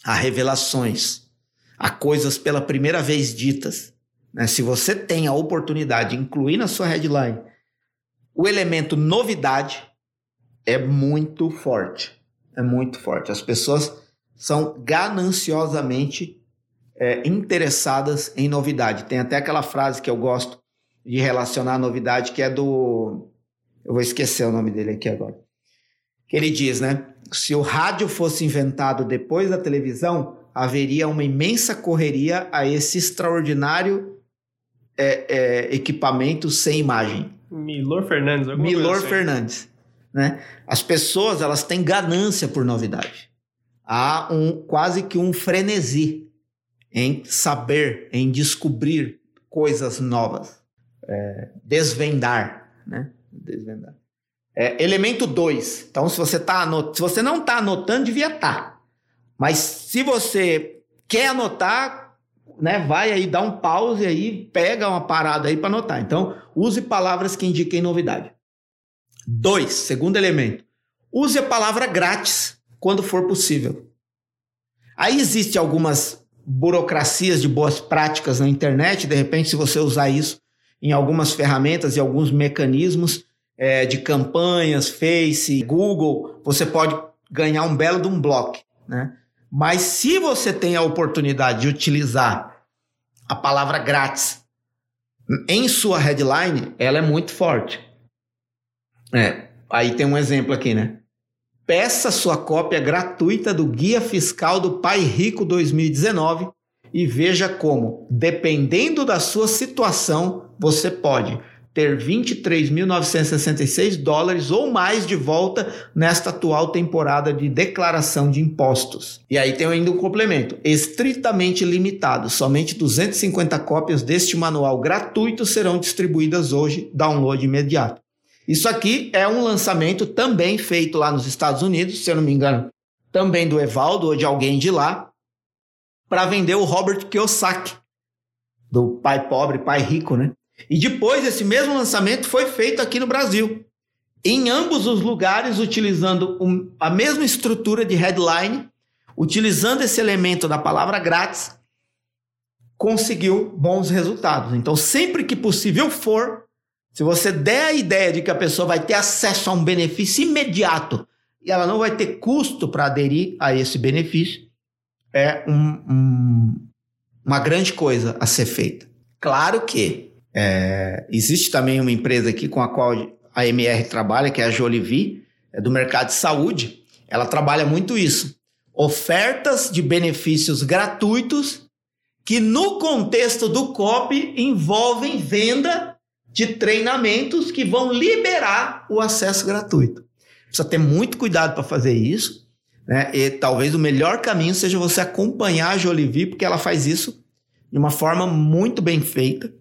a revelações, a coisas pela primeira vez ditas. Né? Se você tem a oportunidade de incluir na sua headline o elemento novidade, é muito forte. É muito forte. As pessoas são gananciosamente é, interessadas em novidade. Tem até aquela frase que eu gosto de relacionar a novidade, que é do. Eu vou esquecer o nome dele aqui agora. Que ele diz, né? Se o rádio fosse inventado depois da televisão, haveria uma imensa correria a esse extraordinário é, é, equipamento sem imagem. Milor Fernandes. Milor assim. Fernandes. Né? As pessoas elas têm ganância por novidade. Há um quase que um frenesi em saber, em descobrir coisas novas, é, desvendar, né? Desvendar. É, elemento 2. Então, se você, tá anot... se você não está anotando, devia estar. Tá. Mas se você quer anotar, né, vai aí, dá um pause aí, pega uma parada aí para anotar. Então, use palavras que indiquem novidade. 2. Segundo elemento. Use a palavra grátis quando for possível. Aí existe algumas burocracias de boas práticas na internet, de repente, se você usar isso em algumas ferramentas e alguns mecanismos é, de campanhas, Face, Google, você pode ganhar um belo de um bloco, né? Mas se você tem a oportunidade de utilizar a palavra grátis em sua headline, ela é muito forte. É, aí tem um exemplo aqui, né? Peça sua cópia gratuita do Guia Fiscal do Pai Rico 2019 e veja como, dependendo da sua situação, você pode ter 23.966 dólares ou mais de volta nesta atual temporada de declaração de impostos. E aí tem ainda um complemento, estritamente limitado, somente 250 cópias deste manual gratuito serão distribuídas hoje, download imediato. Isso aqui é um lançamento também feito lá nos Estados Unidos, se eu não me engano, também do Evaldo ou de alguém de lá, para vender o Robert Kiyosaki, do pai pobre, pai rico, né? E depois esse mesmo lançamento foi feito aqui no Brasil. Em ambos os lugares, utilizando um, a mesma estrutura de headline, utilizando esse elemento da palavra grátis, conseguiu bons resultados. Então, sempre que possível for, se você der a ideia de que a pessoa vai ter acesso a um benefício imediato e ela não vai ter custo para aderir a esse benefício, é um, um, uma grande coisa a ser feita. Claro que é, existe também uma empresa aqui com a qual a MR trabalha, que é a Jolivie, é do mercado de saúde. Ela trabalha muito isso. Ofertas de benefícios gratuitos que, no contexto do COP, envolvem venda de treinamentos que vão liberar o acesso gratuito. Precisa ter muito cuidado para fazer isso. Né? E talvez o melhor caminho seja você acompanhar a Jolivie, porque ela faz isso de uma forma muito bem feita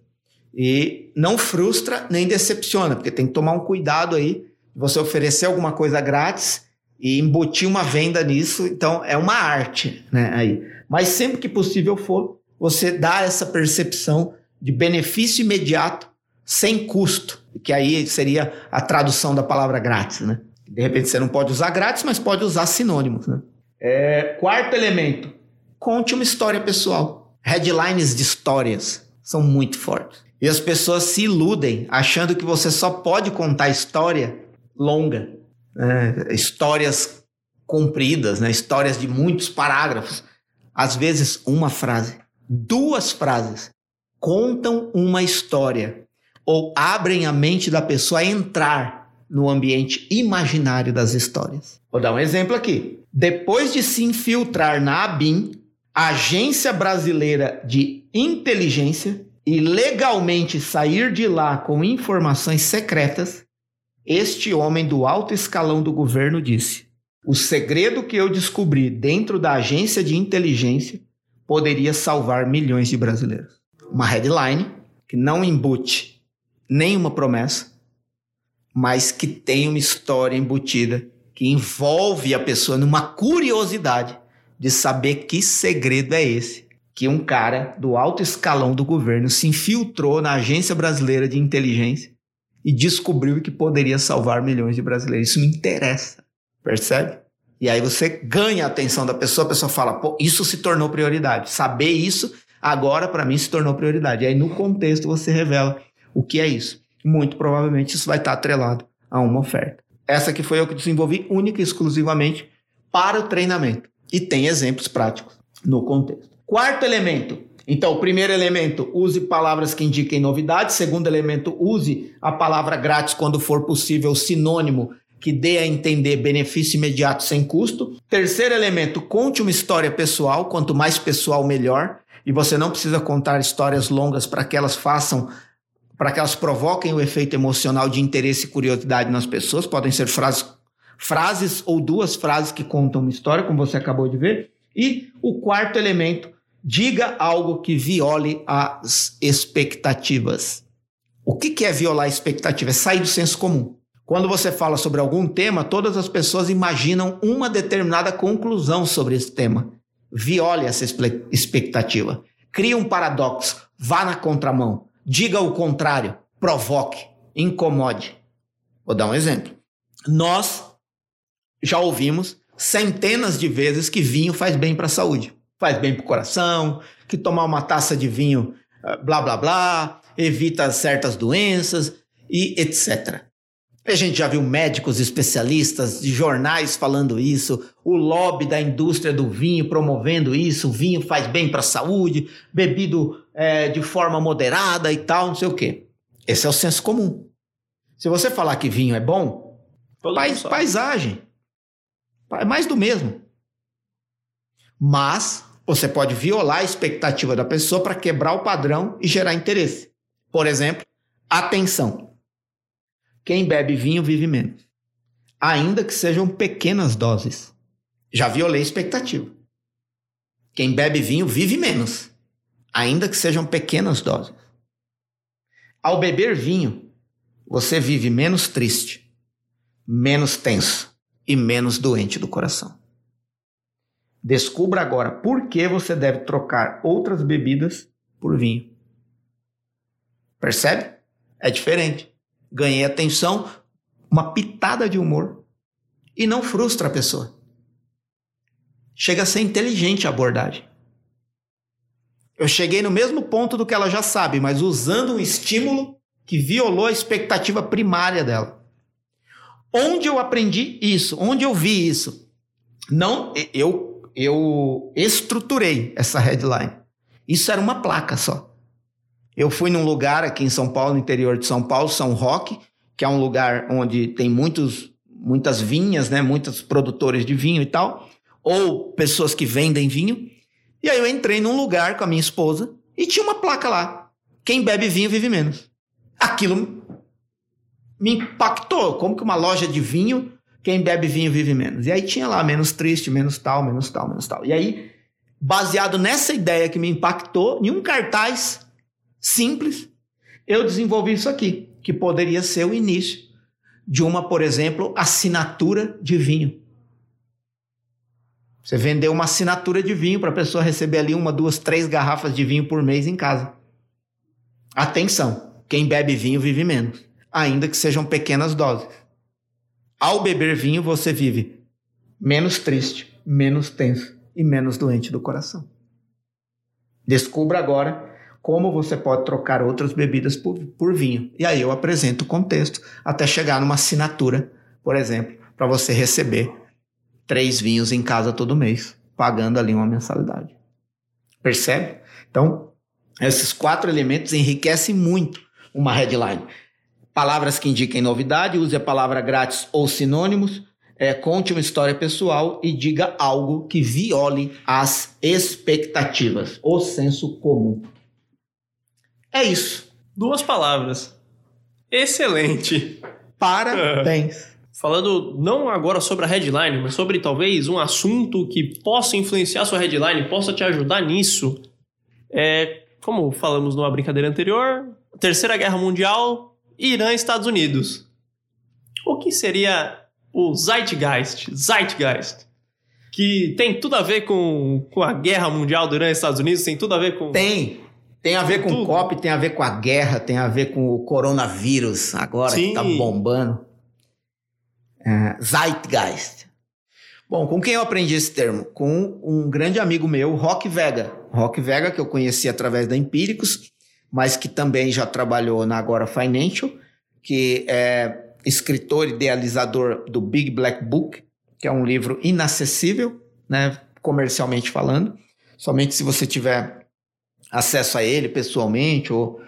e não frustra nem decepciona, porque tem que tomar um cuidado aí de você oferecer alguma coisa grátis e embutir uma venda nisso. Então, é uma arte, né? Aí. Mas sempre que possível for, você dá essa percepção de benefício imediato sem custo, que aí seria a tradução da palavra grátis, né? De repente você não pode usar grátis, mas pode usar sinônimos, né? É, quarto elemento, conte uma história pessoal. Headlines de histórias são muito fortes. E as pessoas se iludem achando que você só pode contar história longa, né? histórias compridas, né? histórias de muitos parágrafos. Às vezes, uma frase, duas frases contam uma história ou abrem a mente da pessoa a entrar no ambiente imaginário das histórias. Vou dar um exemplo aqui. Depois de se infiltrar na ABIN, Agência Brasileira de Inteligência, e legalmente sair de lá com informações secretas, este homem do alto escalão do governo disse: O segredo que eu descobri dentro da agência de inteligência poderia salvar milhões de brasileiros. Uma headline que não embute nenhuma promessa, mas que tem uma história embutida que envolve a pessoa numa curiosidade de saber que segredo é esse que um cara do alto escalão do governo se infiltrou na Agência Brasileira de Inteligência e descobriu que poderia salvar milhões de brasileiros. Isso me interessa, percebe? E aí você ganha a atenção da pessoa, a pessoa fala, pô, isso se tornou prioridade. Saber isso agora para mim se tornou prioridade. E aí no contexto você revela o que é isso. Muito provavelmente isso vai estar atrelado a uma oferta. Essa que foi eu que desenvolvi única e exclusivamente para o treinamento. E tem exemplos práticos no contexto. Quarto elemento. Então, primeiro elemento, use palavras que indiquem novidade. Segundo elemento, use a palavra grátis quando for possível, sinônimo que dê a entender benefício imediato sem custo. Terceiro elemento, conte uma história pessoal. Quanto mais pessoal, melhor. E você não precisa contar histórias longas para que elas façam para que elas provoquem o efeito emocional de interesse e curiosidade nas pessoas. Podem ser frases, frases ou duas frases que contam uma história, como você acabou de ver. E o quarto elemento, diga algo que viole as expectativas. O que, é violar a expectativa? É sair do senso comum. Quando você fala sobre algum tema, todas as pessoas imaginam uma determinada conclusão sobre esse tema. Viole essa expectativa. Crie um paradoxo. Vá na contramão. Diga o contrário, provoque, incomode. Vou dar um exemplo. Nós já ouvimos centenas de vezes que vinho faz bem para a saúde. Faz bem para o coração, que tomar uma taça de vinho, ah, blá blá blá, evita certas doenças e etc. A gente já viu médicos especialistas de jornais falando isso, o lobby da indústria do vinho promovendo isso, vinho faz bem para a saúde, bebido é, de forma moderada e tal, não sei o quê. Esse é o senso comum. Se você falar que vinho é bom, pais, paisagem. É mais do mesmo. Mas você pode violar a expectativa da pessoa para quebrar o padrão e gerar interesse. Por exemplo, atenção. Quem bebe vinho vive menos. Ainda que sejam pequenas doses. Já violei a expectativa. Quem bebe vinho vive menos. Ainda que sejam pequenas doses. Ao beber vinho, você vive menos triste, menos tenso e menos doente do coração. Descubra agora por que você deve trocar outras bebidas por vinho. Percebe? É diferente ganhei atenção, uma pitada de humor e não frustra a pessoa. Chega a ser inteligente a abordagem. Eu cheguei no mesmo ponto do que ela já sabe, mas usando um estímulo que violou a expectativa primária dela. Onde eu aprendi isso? Onde eu vi isso? Não, eu eu estruturei essa headline. Isso era uma placa só. Eu fui num lugar aqui em São Paulo, no interior de São Paulo, São Roque, que é um lugar onde tem muitos, muitas vinhas, né? Muitos produtores de vinho e tal, ou pessoas que vendem vinho. E aí eu entrei num lugar com a minha esposa e tinha uma placa lá: quem bebe vinho vive menos. Aquilo me impactou. Como que uma loja de vinho, quem bebe vinho vive menos? E aí tinha lá menos triste, menos tal, menos tal, menos tal. E aí, baseado nessa ideia que me impactou, em um cartaz simples, eu desenvolvi isso aqui, que poderia ser o início de uma, por exemplo, assinatura de vinho. Você vendeu uma assinatura de vinho para a pessoa receber ali uma, duas, três garrafas de vinho por mês em casa. Atenção, quem bebe vinho vive menos, ainda que sejam pequenas doses. Ao beber vinho, você vive menos triste, menos tenso e menos doente do coração. Descubra agora como você pode trocar outras bebidas por, por vinho. E aí eu apresento o contexto até chegar numa assinatura, por exemplo, para você receber três vinhos em casa todo mês, pagando ali uma mensalidade. Percebe? Então, esses quatro elementos enriquecem muito uma headline. Palavras que indiquem novidade, use a palavra grátis ou sinônimos, é, conte uma história pessoal e diga algo que viole as expectativas, o senso comum. É isso. Duas palavras. Excelente. Parabéns. Falando não agora sobre a headline, mas sobre talvez um assunto que possa influenciar sua headline, possa te ajudar nisso. É, como falamos numa brincadeira anterior, Terceira Guerra Mundial, Irã e Estados Unidos. O que seria o Zeitgeist, Zeitgeist, que tem tudo a ver com, com a guerra mundial do Irã e Estados Unidos, tem tudo a ver com... Tem, tem a ver com o COP, tem a ver com a guerra, tem a ver com o coronavírus agora Sim. que tá bombando. É, Zeitgeist. Bom, com quem eu aprendi esse termo? Com um grande amigo meu, Rock Vega. Rock Vega, que eu conheci através da Empíricos, mas que também já trabalhou na Agora Financial, que é escritor idealizador do Big Black Book, que é um livro inacessível, né, comercialmente falando. Somente se você tiver acesso a ele pessoalmente ou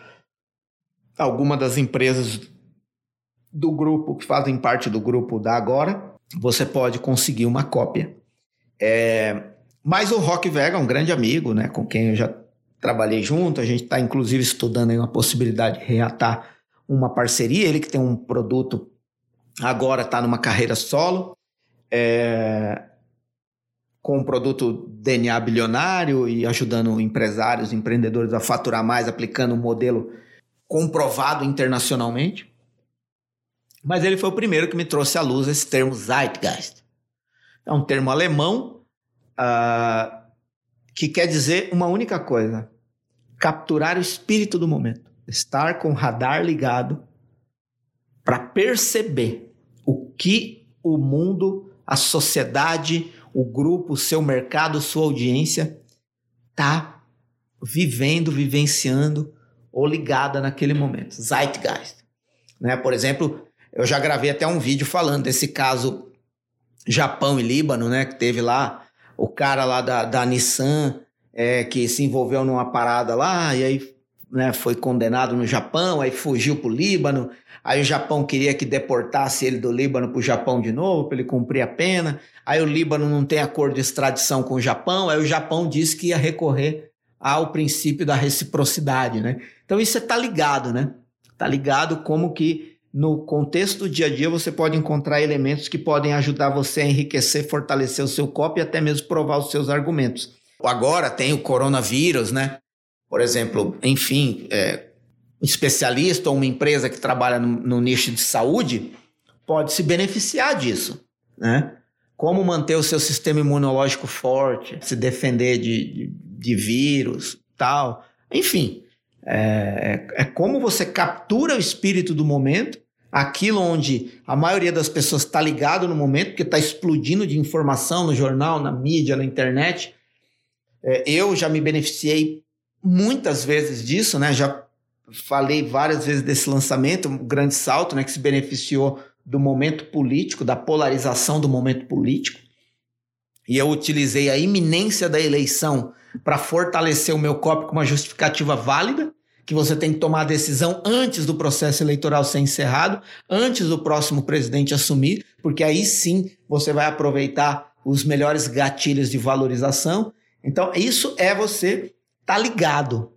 alguma das empresas do grupo que fazem parte do grupo da Agora, você pode conseguir uma cópia. É, mas o Rock Vega é um grande amigo, né, com quem eu já trabalhei junto. A gente está inclusive estudando aí uma possibilidade de reatar uma parceria. Ele que tem um produto agora está numa carreira solo, é, com um produto DNA bilionário e ajudando empresários, empreendedores a faturar mais, aplicando um modelo comprovado internacionalmente. Mas ele foi o primeiro que me trouxe à luz esse termo Zeitgeist. É um termo alemão uh, que quer dizer uma única coisa: capturar o espírito do momento estar com o radar ligado para perceber o que o mundo, a sociedade, o grupo, o seu mercado, sua audiência está vivendo, vivenciando ou ligada naquele momento. Zeitgeist. Né? Por exemplo, eu já gravei até um vídeo falando desse caso Japão e Líbano, né? Que teve lá o cara lá da, da Nissan é, que se envolveu numa parada lá e aí né, foi condenado no Japão, aí fugiu para o Líbano, aí o Japão queria que deportasse ele do Líbano para o Japão de novo, para ele cumprir a pena, aí o Líbano não tem acordo de extradição com o Japão, aí o Japão disse que ia recorrer ao princípio da reciprocidade, né? Então isso está ligado, né? Está ligado como que no contexto do dia a dia você pode encontrar elementos que podem ajudar você a enriquecer, fortalecer o seu copo e até mesmo provar os seus argumentos. Agora tem o coronavírus, né? por exemplo, enfim, é, um especialista ou uma empresa que trabalha no, no nicho de saúde pode se beneficiar disso, né? Como manter o seu sistema imunológico forte, se defender de, de, de vírus, tal. Enfim, é, é, é como você captura o espírito do momento, aquilo onde a maioria das pessoas está ligado no momento, porque está explodindo de informação no jornal, na mídia, na internet. É, eu já me beneficiei muitas vezes disso, né? Já falei várias vezes desse lançamento, um grande salto, né? Que se beneficiou do momento político, da polarização do momento político. E eu utilizei a iminência da eleição para fortalecer o meu copo com uma justificativa válida, que você tem que tomar a decisão antes do processo eleitoral ser encerrado, antes do próximo presidente assumir, porque aí sim você vai aproveitar os melhores gatilhos de valorização. Então, isso é você tá ligado,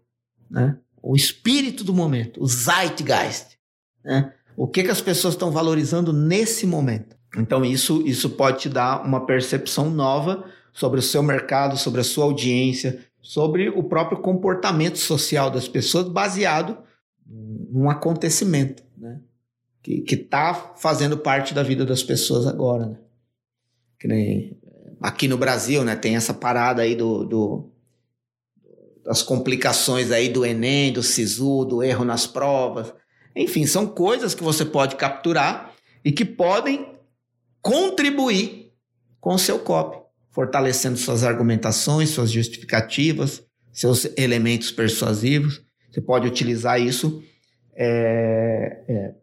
né? O espírito do momento, o zeitgeist, né? O que que as pessoas estão valorizando nesse momento? Então isso isso pode te dar uma percepção nova sobre o seu mercado, sobre a sua audiência, sobre o próprio comportamento social das pessoas baseado num acontecimento, né? Que está fazendo parte da vida das pessoas agora, né? Que nem aqui no Brasil, né, tem essa parada aí do, do das complicações aí do Enem, do SISU, do erro nas provas. Enfim, são coisas que você pode capturar e que podem contribuir com o seu copy, fortalecendo suas argumentações, suas justificativas, seus elementos persuasivos. Você pode utilizar isso é, é,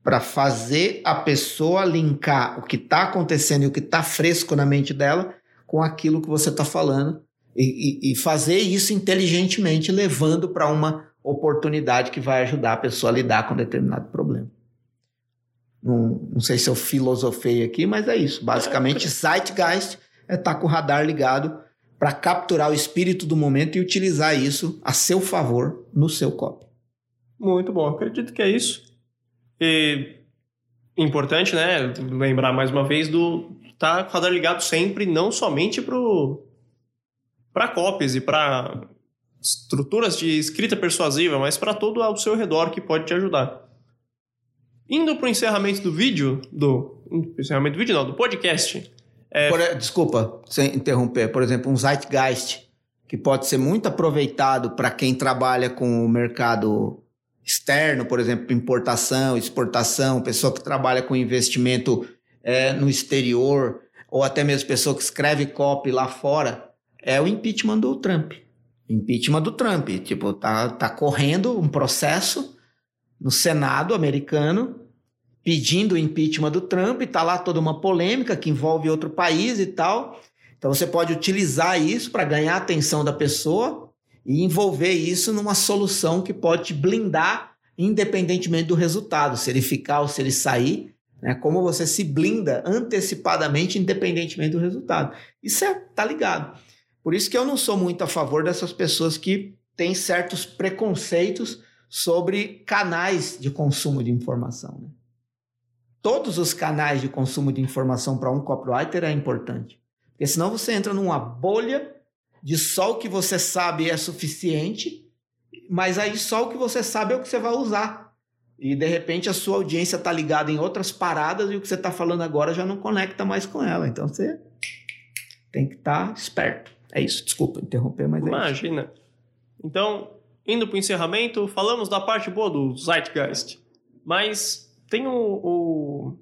para fazer a pessoa linkar o que está acontecendo e o que está fresco na mente dela com aquilo que você está falando e, e, e, fazer isso inteligentemente, levando para uma oportunidade que vai ajudar a pessoa a lidar com determinado problema. Não, não sei se eu filosofei aqui, mas é isso. Basicamente, Zeitgeist é estar tá com o radar ligado para capturar o espírito do momento e utilizar isso a seu favor no seu copo. Muito bom, acredito que é isso. E importante, né, lembrar mais uma vez do tá com o radar ligado sempre, não somente pro para copies e para estruturas de escrita persuasiva, mas para todo ao seu redor que pode te ajudar. Indo para o encerramento do vídeo, do encerramento do vídeo não, do podcast. É... Por, desculpa, sem interromper. Por exemplo, um Zeitgeist que pode ser muito aproveitado para quem trabalha com o mercado externo, por exemplo, importação, exportação, pessoa que trabalha com investimento é, no exterior, ou até mesmo pessoa que escreve copy lá fora é o impeachment do Trump. Impeachment do Trump. Tipo, tá, tá correndo um processo no Senado americano pedindo o impeachment do Trump, tá lá toda uma polêmica que envolve outro país e tal. Então você pode utilizar isso para ganhar a atenção da pessoa e envolver isso numa solução que pode te blindar independentemente do resultado, se ele ficar ou se ele sair, né? Como você se blinda antecipadamente independentemente do resultado. Isso é tá ligado. Por isso que eu não sou muito a favor dessas pessoas que têm certos preconceitos sobre canais de consumo de informação. Né? Todos os canais de consumo de informação para um copywriter é importante. Porque senão você entra numa bolha de só o que você sabe é suficiente, mas aí só o que você sabe é o que você vai usar. E de repente a sua audiência está ligada em outras paradas e o que você está falando agora já não conecta mais com ela. Então você tem que estar tá esperto. É isso, desculpa interromper, mas Imagina. é isso. Então, indo para o encerramento, falamos da parte boa do Zeitgeist, mas tem o, o,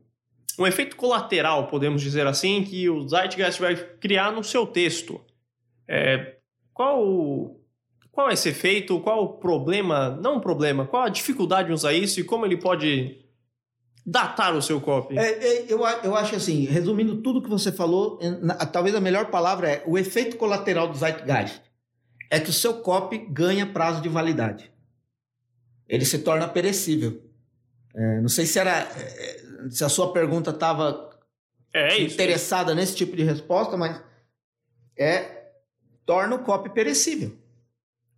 um efeito colateral, podemos dizer assim, que o Zeitgeist vai criar no seu texto. É, qual, qual é esse efeito? Qual o problema? Não o problema, qual a dificuldade em usar isso e como ele pode datar o seu copy? É, é, eu, eu acho assim, resumindo tudo que você falou, na, talvez a melhor palavra é o efeito colateral do Zeitgeist. É que o seu copy ganha prazo de validade. Ele se torna perecível. É, não sei se era é, se a sua pergunta estava é interessada nesse tipo de resposta, mas é torna o copy perecível.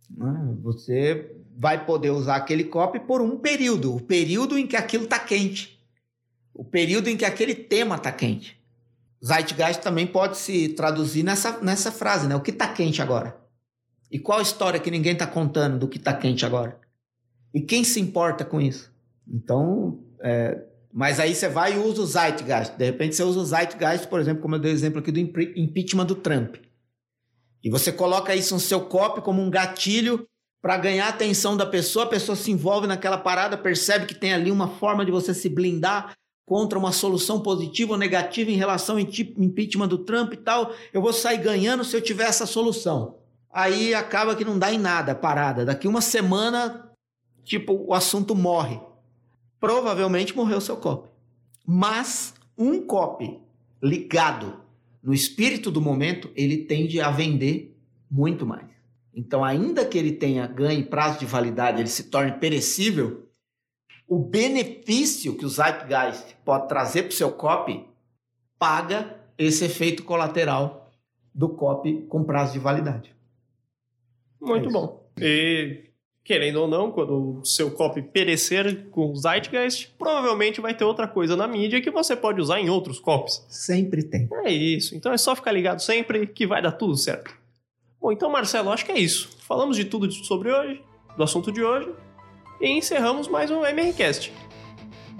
Né? Você vai poder usar aquele copy por um período, o período em que aquilo está quente o período em que aquele tema está quente. Zeitgeist também pode se traduzir nessa, nessa frase, né? O que está quente agora? E qual a história que ninguém está contando do que está quente agora? E quem se importa com isso? Então, é, mas aí você vai e usa o Zeitgeist. De repente você usa o Zeitgeist, por exemplo, como eu dei o exemplo aqui do impeachment do Trump. E você coloca isso no seu copy como um gatilho para ganhar a atenção da pessoa, a pessoa se envolve naquela parada, percebe que tem ali uma forma de você se blindar contra uma solução positiva ou negativa em relação ao impeachment do Trump e tal, eu vou sair ganhando se eu tiver essa solução. Aí acaba que não dá em nada, parada. Daqui uma semana, tipo, o assunto morre. Provavelmente morreu seu copy. Mas um copy ligado no espírito do momento, ele tende a vender muito mais. Então, ainda que ele tenha ganho prazo de validade, ele se torne perecível, o benefício que o Zeitgeist pode trazer para o seu copy paga esse efeito colateral do copy com prazo de validade. Muito é bom. E querendo ou não, quando o seu copy perecer com o Zeitgeist, provavelmente vai ter outra coisa na mídia que você pode usar em outros copies. Sempre tem. É isso. Então é só ficar ligado sempre que vai dar tudo certo. Bom, então Marcelo, acho que é isso. Falamos de tudo sobre hoje, do assunto de hoje. E encerramos mais um MRCast.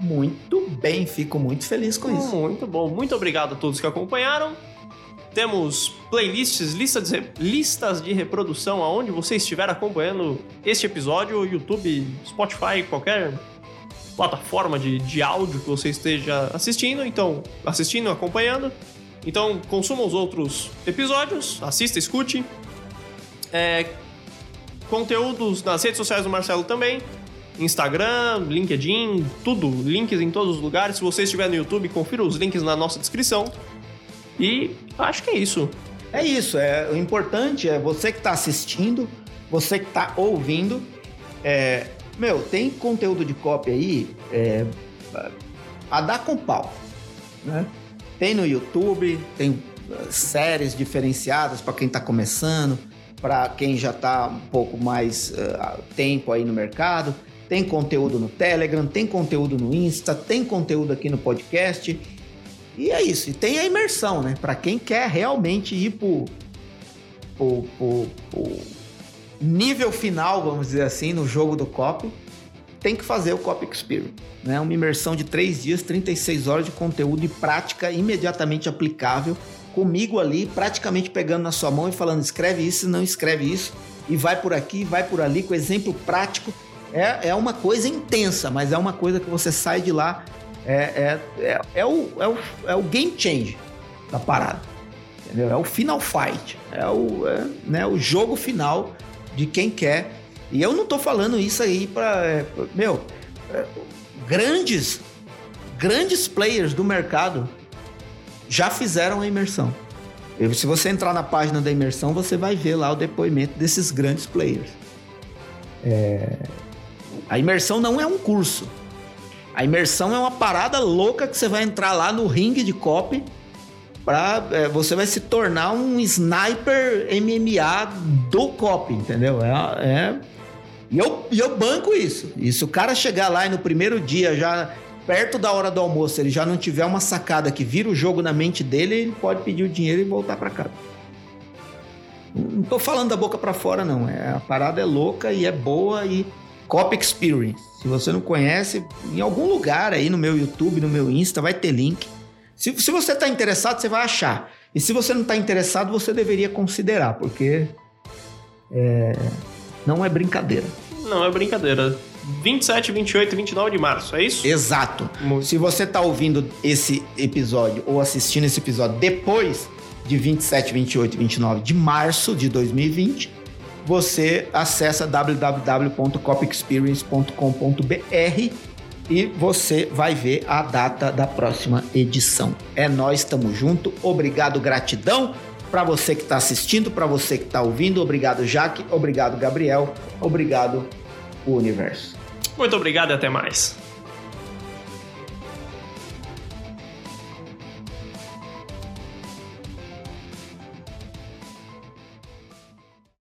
Muito bem, fico muito feliz com isso. Muito bom. Muito obrigado a todos que acompanharam. Temos playlists, listas de, listas de reprodução aonde você estiver acompanhando este episódio, YouTube, Spotify, qualquer plataforma de, de áudio que você esteja assistindo, então assistindo, acompanhando. Então consuma os outros episódios, assista, escute. É, conteúdos nas redes sociais do Marcelo também. Instagram, LinkedIn, tudo, links em todos os lugares. Se você estiver no YouTube, confira os links na nossa descrição. E acho que é isso. É isso. É, o importante é você que está assistindo, você que está ouvindo. É, meu, tem conteúdo de cópia aí é, a dar com pau. Né? Tem no YouTube, tem uh, séries diferenciadas para quem está começando, para quem já está um pouco mais uh, tempo aí no mercado. Tem conteúdo no Telegram, tem conteúdo no Insta, tem conteúdo aqui no podcast. E é isso. E tem a imersão, né? Para quem quer realmente ir pro, pro, pro, pro, nível final, vamos dizer assim, no jogo do COP, tem que fazer o COP Experience. Né? Uma imersão de 3 dias, 36 horas de conteúdo e prática imediatamente aplicável. Comigo ali, praticamente pegando na sua mão e falando: escreve isso, não escreve isso. E vai por aqui, vai por ali, com exemplo prático. É, é uma coisa intensa, mas é uma coisa que você sai de lá é, é, é, é, o, é, o, é o game change da parada. Entendeu? É o final fight. É o, é, né, o jogo final de quem quer. E eu não tô falando isso aí para é, meu, é, grandes, grandes players do mercado já fizeram a imersão. Se você entrar na página da imersão, você vai ver lá o depoimento desses grandes players. É... A imersão não é um curso. A imersão é uma parada louca que você vai entrar lá no ringue de cop para é, você vai se tornar um sniper MMA do cop, entendeu? É, é... E eu, eu banco isso. E se o cara chegar lá e no primeiro dia já perto da hora do almoço ele já não tiver uma sacada que vira o jogo na mente dele, ele pode pedir o dinheiro e voltar para casa. Não tô falando da boca para fora não, é a parada é louca e é boa e Cop Experience. Se você não conhece, em algum lugar aí no meu YouTube, no meu Insta, vai ter link. Se, se você está interessado, você vai achar. E se você não está interessado, você deveria considerar, porque é, não é brincadeira. Não é brincadeira. 27, 28 e 29 de março, é isso? Exato. Muito. Se você está ouvindo esse episódio ou assistindo esse episódio depois de 27, 28 e 29 de março de 2020, você acessa www.copexperience.com.br e você vai ver a data da próxima edição. É nós, estamos junto. Obrigado, gratidão para você que está assistindo, para você que está ouvindo. Obrigado, Jaque. Obrigado, Gabriel. Obrigado, o universo. Muito obrigado e até mais.